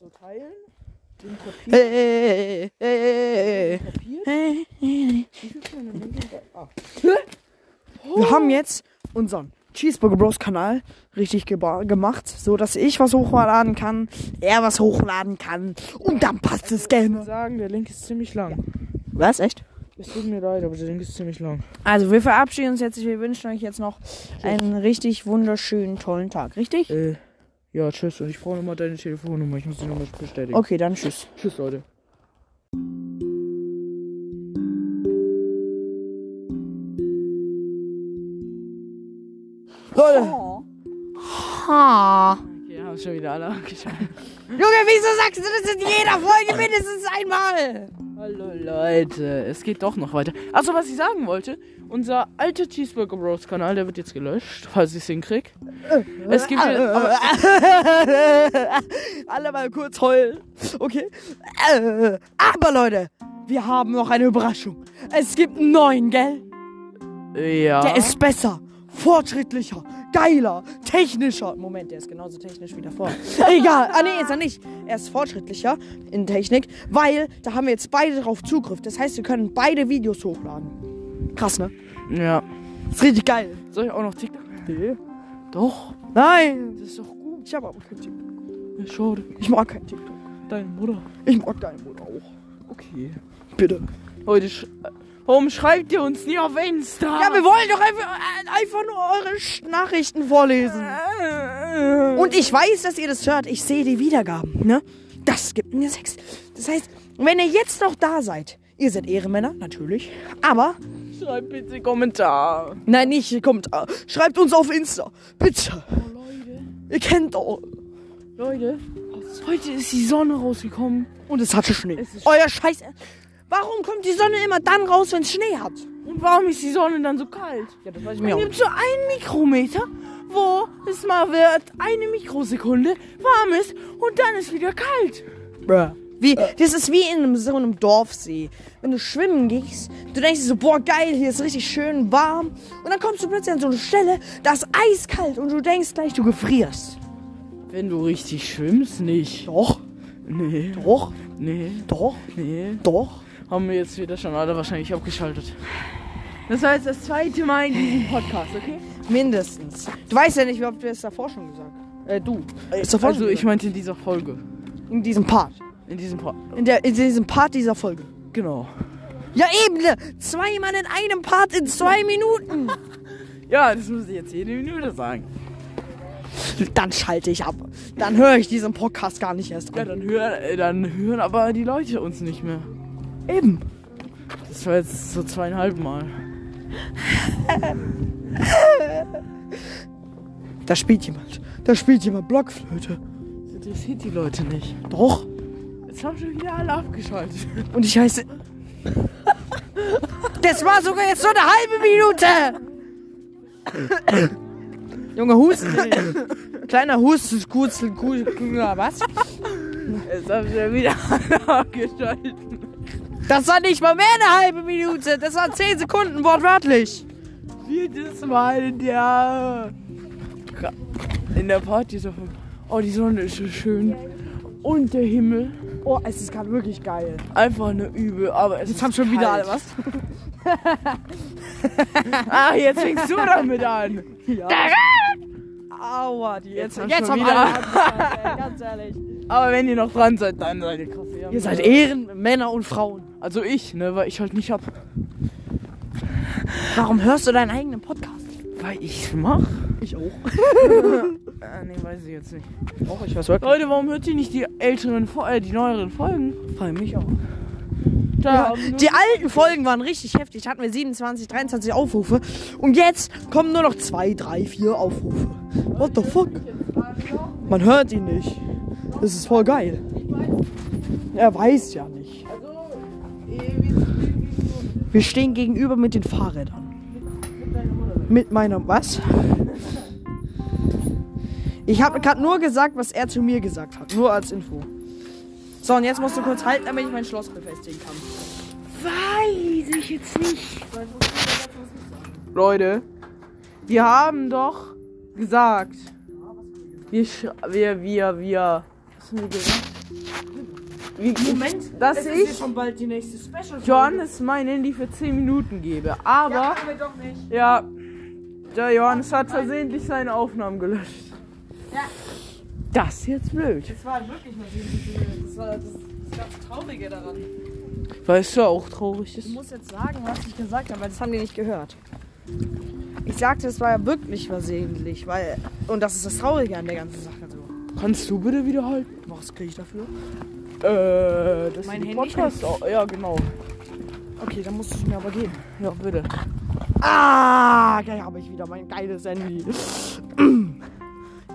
So teilen. Den kopieren. Hey, hey, hey, hey. Kleine Mengen? Ah. Wir haben jetzt unseren Cheeseburger Bros Kanal richtig gemacht, so dass ich was hochladen kann, er was hochladen kann und dann passt es Ich gerne. sagen, der Link ist ziemlich lang. Was echt? Es tut mir leid, aber der Link ist ziemlich lang. Also wir verabschieden uns jetzt. Wir wünschen euch jetzt noch einen richtig wunderschönen tollen Tag, richtig? Äh, ja, tschüss. Und ich brauche nochmal deine Telefonnummer. Ich muss die Nummer bestätigen. Okay, dann tschüss. Tschüss, Leute. Leute. Ha. Okay, haben schon wieder alle abgeschaltet. Junge, wieso sagst du das in jeder Folge mindestens einmal? Hallo Leute, es geht doch noch weiter. Achso, was ich sagen wollte, unser alter Cheeseburger Bros Kanal, der wird jetzt gelöscht, falls ich es hinkrieg. Es gibt jetzt, Alle mal kurz heulen. Okay. Aber Leute, wir haben noch eine Überraschung. Es gibt einen neuen, gell? ja. Der ist besser, fortschrittlicher, geiler, technischer. Moment, der ist genauso technisch wie davor. Egal. Ah, nee, ist er nicht. Er ist fortschrittlicher in Technik, weil da haben wir jetzt beide drauf Zugriff. Das heißt, wir können beide Videos hochladen. Krass, ne? ja. Ist richtig geil. Soll ich auch noch TikTok? Nee. Doch. Nein. Das ist doch gut. Ich habe aber kein TikTok. Ja, schade. Ich mag kein TikTok. Deine Mutter. Ich mag deine Mutter auch. Okay. Bitte. Leute, sch warum schreibt ihr uns nie auf Insta? Ja, wir wollen doch einfach, äh, einfach nur eure Sch- Nachrichten vorlesen. Und ich weiß, dass ihr das hört. Ich sehe die Wiedergaben, ne? Das gibt mir Sex. Das heißt, wenn ihr jetzt noch da seid, ihr seid Ehrenmänner, natürlich. Aber, Schreibt bitte Kommentar. nein, nicht, kommt, äh, schreibt uns auf Insta. Bitte. Oh, Leute. Ihr kennt doch. Leute, heute ist die Sonne rausgekommen. Und es hatte Schnee. Es Euer Scheiß. Warum kommt die Sonne immer dann raus, wenn es Schnee hat? Und warum ist die Sonne dann so kalt? Ja, das weiß ich Es gibt so einen Mikrometer, wo es mal wird eine Mikrosekunde warm ist und dann ist wieder kalt. Wie, das ist wie in einem, so einem Dorfsee. Wenn du schwimmen gehst, du denkst dir so, boah, geil, hier ist richtig schön warm. Und dann kommst du plötzlich an so eine Stelle, da ist eiskalt und du denkst gleich, du gefrierst. Wenn du richtig schwimmst, nicht. Doch, Nee, doch, nee, doch, nee. doch. Haben wir jetzt wieder schon alle wahrscheinlich abgeschaltet. Das war jetzt das zweite Mal in diesem Podcast, okay? Mindestens. Du weißt ja nicht, ob du es davor schon gesagt Äh, du. Davor Also ich meinte in dieser Folge. In diesem Part. In diesem Part. In, der, in diesem Part dieser Folge. Genau. Ja, eben. ne? Zweimal in einem Part in zwei Minuten. Ja, das muss ich jetzt jede Minute sagen. Dann schalte ich ab. Dann höre ich diesen Podcast gar nicht erst Ja, an. dann hören, äh, dann hören aber die Leute uns nicht mehr. Eben. Das war jetzt so zweieinhalb Mal. Da spielt jemand. Da spielt jemand Blockflöte. Das interessiert die Leute nicht. Doch. Jetzt haben schon wieder alle abgeschaltet. Und ich heiße. Das war sogar jetzt so eine halbe Minute. Junge, Husten. Kleiner Husten, Kurzel, Kurzel, was? Jetzt haben schon wieder alle abgeschaltet. Das war nicht mal mehr eine halbe Minute. Das waren zehn Sekunden, wortwörtlich. Viertes Mal in der. In der Party so. Oh, die Sonne ist so schön. Und der Himmel. Oh, es ist gerade wirklich geil. Einfach eine Übel, aber es Jetzt haben schon wieder alle kalt. was. Ah, jetzt fängst du damit an. Ja. Aua, die jetzt, haben jetzt, schon haben wieder- alle ey, ganz ehrlich. Aber wenn ihr noch dran seid, dann seid ihr krass. Ihr seid Ehren, Männer und Frauen. Also ich, ne, weil ich halt nicht hab. Warum hörst du deinen eigenen Podcast? Weil ich's mach? Ich auch. Ah, nee, weiß ich jetzt nicht. Auch, ich weiß wirklich. Leute, warum hört ihr nicht die älteren, äh, die neueren Folgen? Bei mich auch. Ja, die alten Folgen waren richtig heftig. Da hatten wir 27, 23 Aufrufe. Und jetzt kommen nur noch 2, 3, 4 Aufrufe. What the fuck? Man hört ihn nicht. Das ist voll geil. Er weiß ja nicht. Wir stehen gegenüber mit den Fahrrädern. Mit meiner. Was? Ich habe gerade nur gesagt, was er zu mir gesagt hat. Nur als Info. So, und jetzt musst du kurz halten, damit ich mein Schloss befestigen kann. Weiß ich jetzt nicht. Leute, wir haben doch gesagt, wir, sch- wir, wir, wir, haben wir? Wie, Moment, dass ich schon bald die nächste Special. Johannes mein Handy für 10 Minuten gebe. Aber, wir doch nicht. ja, Der Johannes hat versehentlich seine Aufnahmen gelöscht. Ja. Das ist jetzt blöd. Das war wirklich mal Das war das, das ganz Traurige daran. Weißt du auch traurig Du ist? musst jetzt sagen, was ich gesagt habe, weil das haben die nicht gehört. Ich sagte, es war ja wirklich versehentlich, weil. Und das ist das Traurige an der ganzen Sache. Kannst du bitte wiederhalten? Was kriege ich dafür? Äh, das Mein ist Handy Podcast. Oh, ja, genau. Okay, dann musst du mir aber geben. Ja, bitte. Ah, gleich habe ich wieder mein geiles Handy.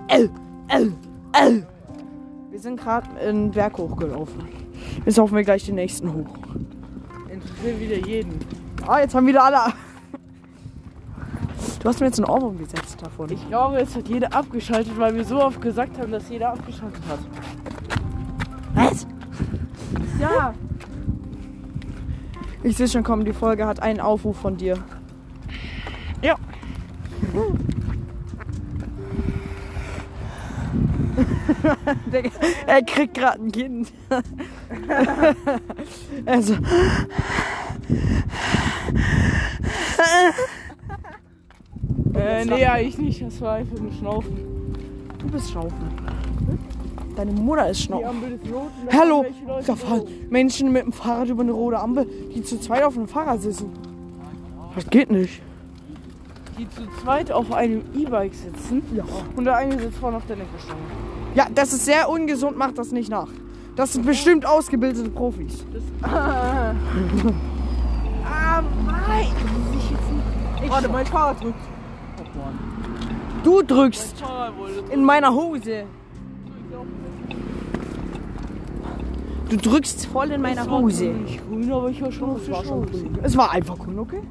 L, L, L. Wir sind gerade einen Berg hochgelaufen. Jetzt laufen wir gleich den nächsten hoch. Interessiert wieder jeden. Ah, jetzt haben wieder alle. Du hast mir jetzt einen Ohrwurm gesetzt davon. Ich glaube, jetzt hat jeder abgeschaltet, weil wir so oft gesagt haben, dass jeder abgeschaltet hat. Was? Ja. Ich sehe schon kommen, die Folge hat einen Aufruf von dir. Ja. Er kriegt gerade ein Kind. also. Äh, nee, eigentlich nicht. Das war einfach nur Schnaufen. Du bist Schnaufen. Deine Mutter ist Die Schnaufen. Ampel ist rot. und da Hallo, fahren welche Leute da fahren. Menschen mit dem Fahrrad über eine rote Ampel, die zu zweit auf einem Fahrrad sitzen. Das geht nicht. Die zu zweit auf einem E-Bike sitzen. Ja. Und der eine sitzt vorne auf der Neckerstange. Ja, das ist sehr ungesund, macht das nicht nach. Das sind bestimmt ausgebildete Profis. Ah, nein! Ich jetzt nicht. Warte, mein Fahrrad drückt. Du drückst in meiner Hose. Du drückst voll in meiner war Hose. Grün, aber ich war schon auf der Straße. Es war einfach cool, okay?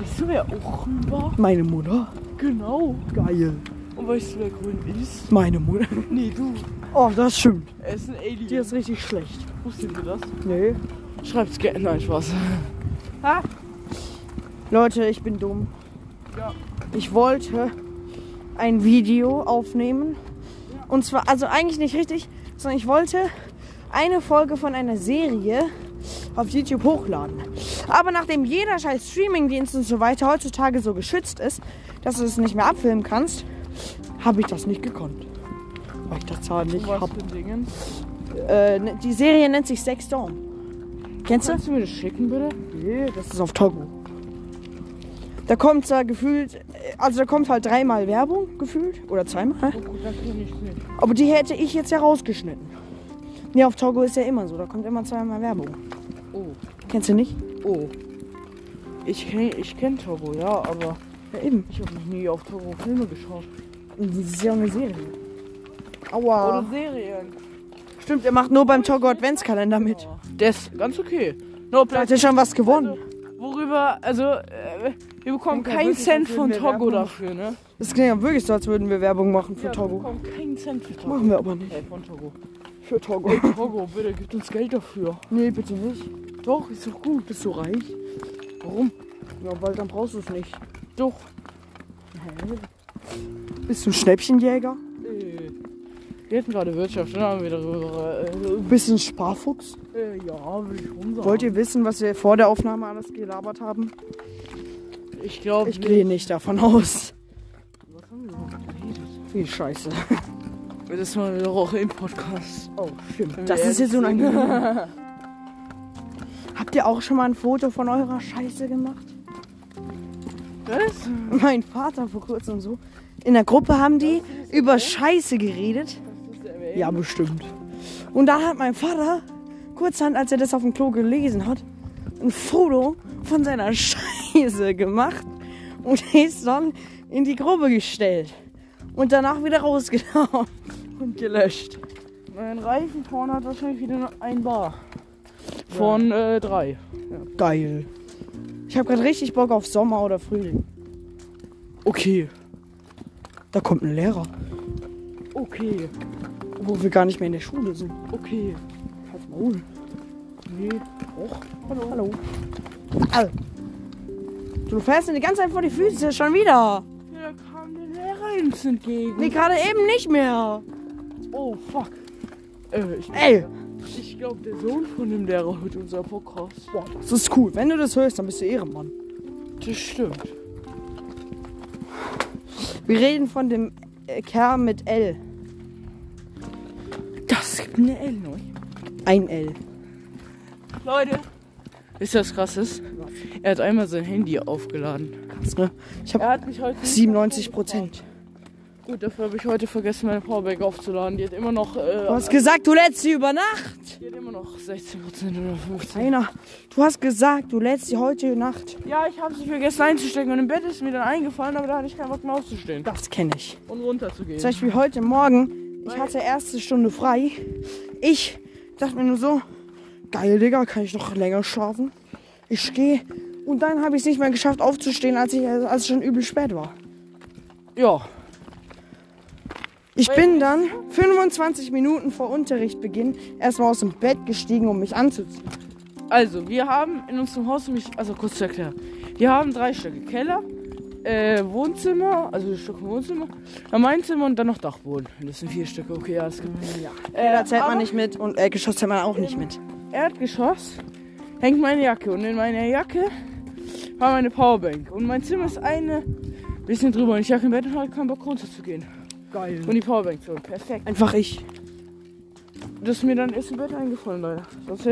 Weißt du, wer auch grün war? Meine Mutter. Genau. Geil. Und weißt du, wer grün ist? Meine Mutter. Nee, du. Oh, das stimmt. Er ist ein Alien. Die ist richtig schlecht. Wusstet ihr das? Nee. Schreibt's gerne. Nein, Spaß. Leute, ich bin dumm. Ja. Ich wollte ein Video aufnehmen. Und zwar, also eigentlich nicht richtig, sondern ich wollte eine Folge von einer Serie auf YouTube hochladen. Aber nachdem jeder scheiß Streamingdienst und so weiter heutzutage so geschützt ist, dass du es nicht mehr abfilmen kannst, habe ich das nicht gekonnt. Weil ich das zwar nicht Was hab. für Dingen? Äh, ne- die Serie nennt sich Sex Storm. Kennst du? Kannst du mir das schicken, bitte? Nee, das ist auf Togo. Da kommt da gefühlt, also da kommt halt dreimal Werbung gefühlt oder zweimal. Oh. Aber die hätte ich jetzt ja rausgeschnitten. Nee, auf Togo ist ja immer so, da kommt immer zweimal Werbung. Oh. Kennst du nicht? Oh. Ich kenn, ich kenn Togo, ja, aber Ja, eben. ich habe noch nie auf Togo Filme geschaut. Das ist ja auch eine Serie. Oder Aua. Serien. Stimmt, er macht nur beim Togo Adventskalender mit. Der ist ganz okay. No, hat er schon was gewonnen. Also, worüber, also, äh, wir bekommen ja keinen wirklich, Cent von wir Togo dafür, ne? Das klingt ja wirklich so, als würden wir Werbung machen für Ja, Wir Togo. bekommen keinen Cent für Togo. Machen wir aber nicht. Hey, von Togo. Für Togo. Ey, Togo, bitte, gib uns Geld dafür. Nee, bitte nicht. Doch, ist doch gut. Bist du reich? Warum? Ja, weil dann brauchst du es nicht. Doch. Bist du ein Schnäppchenjäger? Äh, wir hatten gerade Wirtschaft, dann haben wir darüber. Äh, ein Sparfuchs? äh, ja, würde ich schon sagen. Wollt ihr wissen, was wir vor der Aufnahme alles gelabert haben? Ich glaube, Ich gehe nicht davon aus. Was haben wir überhaupt geredet? Wie scheiße. Das war wieder auch im Podcast. Oh, stimmt. Wenn Das wir ist jetzt sind. unangenehm. Habt ihr auch schon mal ein Foto von eurer Scheiße gemacht? Was? Mein Vater vor kurzem so. In der Gruppe haben die über Scheiße geredet. Ja, bestimmt. Und dann hat mein Vater, kurzhand, als er das auf dem Klo gelesen hat, ein Foto von seiner Scheiße gemacht und ist dann in die Gruppe gestellt. Und danach wieder rausgenommen und gelöscht. Mein Reifen vorne hat wahrscheinlich wieder nur ein Bar. Von äh, drei. Geil. Ich habe gerade richtig Bock auf Sommer oder Frühling. Okay. Da kommt ein Lehrer, Okay. Wo wir gar nicht mehr in der Schule sind. Okay. Halt's Maul. Nee. Och. Hallo. Hallo. Au. Du fährst mir die ganze Zeit vor die Füße schon wieder. Da kam der Lehrer uns entgegen. Nee, gerade eben nicht mehr. Oh, fuck. Äh, ich, Ey. ich glaube, der Sohn von dem Lehrer hört unser Podcast. Boah, das ist cool. Wenn du das hörst, dann bist du Ehrenmann. Das stimmt. Wir reden von dem äh, Kerl mit L. Das gibt eine L neu. Ein L. Leute. Ist das krasses? Er hat einmal sein Handy aufgeladen. Krass, ne? Ich habe hat mich heute. 97 Prozent. Gut, dafür habe ich heute vergessen, meine Powerbank aufzuladen. Die hat immer noch. Äh, Du hast gesagt, du lädst sie über Nacht. die hat immer noch 16% oder 15%. Einer, du hast gesagt, du lädst sie heute Nacht. Ja, ich habe sie vergessen einzustecken und im Bett ist mir dann eingefallen, aber da hatte ich keinen Bock mehr aufzustehen Das kenne ich. und runterzugehen. Zum Beispiel heute Morgen, ich hatte erste Stunde frei. Ich dachte mir nur so, geil, Digga, kann ich noch länger schlafen? Ich gehe. Und dann habe ich es nicht mehr geschafft aufzustehen, als, ich, als es schon übel spät war. Ja, Ich bin dann 25 Minuten vor Unterrichtbeginn erstmal aus dem Bett gestiegen, um mich anzuziehen. also wir haben in unserem Haus nämlich, also kurz zu erklären, wir haben drei Stücke Keller, äh, Wohnzimmer, also ein Stück Wohnzimmer, dann mein Zimmer und dann noch Dachboden. Das sind vier Stücke, okay, ja, das gibt. Ja. Äh, da zählt man nicht mit und äh, Geschoss zählt man auch nicht mit. Erdgeschoss hängt meine Jacke und in meiner Jacke war meine Powerbank und mein Zimmer ist eine bisschen drüber und ich lag im Bett und hatte keinen Bock runterzugehen Geil. und die Powerbank zu holen. Perfekt. Einfach ich. Das ist mir dann erst im Bett eingefallen, Leute. Sonst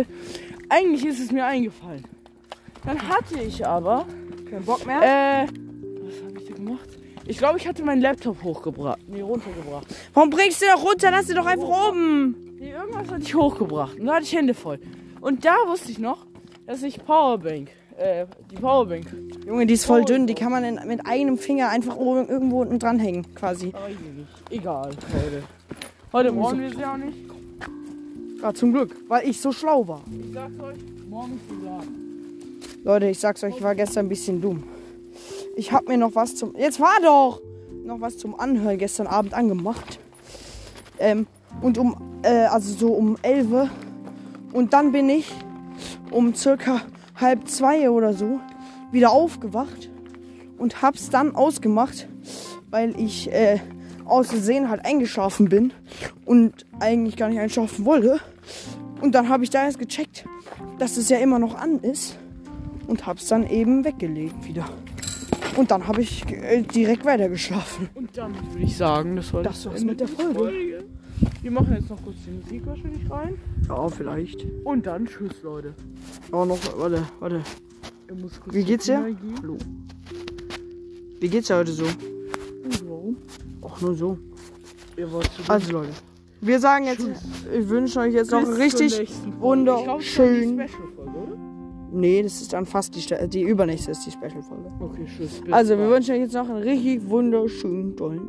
Eigentlich ist es mir eingefallen. Dann hatte ich aber. Kein Bock mehr? Äh. Ich glaube, ich hatte meinen Laptop hochgebracht. Nee, runtergebracht. Warum bringst du doch runter? Lass sie doch einfach oben. Nee, irgendwas hatte ich hochgebracht. Und da hatte ich Hände voll. Und da wusste ich noch, dass ich Powerbank. Äh, die Powerbank. Junge, die ist voll dünn. Die kann man in, mit einem Finger einfach oben, irgendwo unten dranhängen, quasi. Egal, Leute. Heute brauchen wir sie auch nicht. Ja, zum Glück, weil ich so schlau war. Ich sag's euch, morgen ist die Laden. Leute, ich sag's euch, ich war gestern ein bisschen dumm. Ich hab mir noch was zum. Jetzt war doch! Noch was zum Anhören gestern Abend angemacht. Ähm, und um, äh, also so um 11 Uhr. Und dann bin ich um circa halb zwei oder so wieder aufgewacht und hab's dann ausgemacht, weil ich äh, aus Versehen halt eingeschlafen bin und eigentlich gar nicht einschlafen wollte. Und dann habe ich da erst gecheckt, dass es ja immer noch an ist und hab's dann eben weggelegt wieder. Und dann habe ich äh, direkt weiter geschlafen. Und damit würde ich sagen, das war Das war's mit der dieser Folge. Wir machen jetzt noch kurz die Musik wahrscheinlich rein. Ja, vielleicht. Und dann tschüss, Leute. Aber noch, warte, warte. Ich muss kurz Wie geht's dir? Hallo. Wie geht's dir heute so? Warum? Auch nur so. Ihr wollt zu Also Leute, wir sagen jetzt, ich wünsche euch jetzt noch Bis richtig zur Nee, das ist dann fast die, Ste- die übernächste ist die Special-Folge. Okay, tschüss. Also wir wünschen euch jetzt noch einen richtig wunderschönen tollen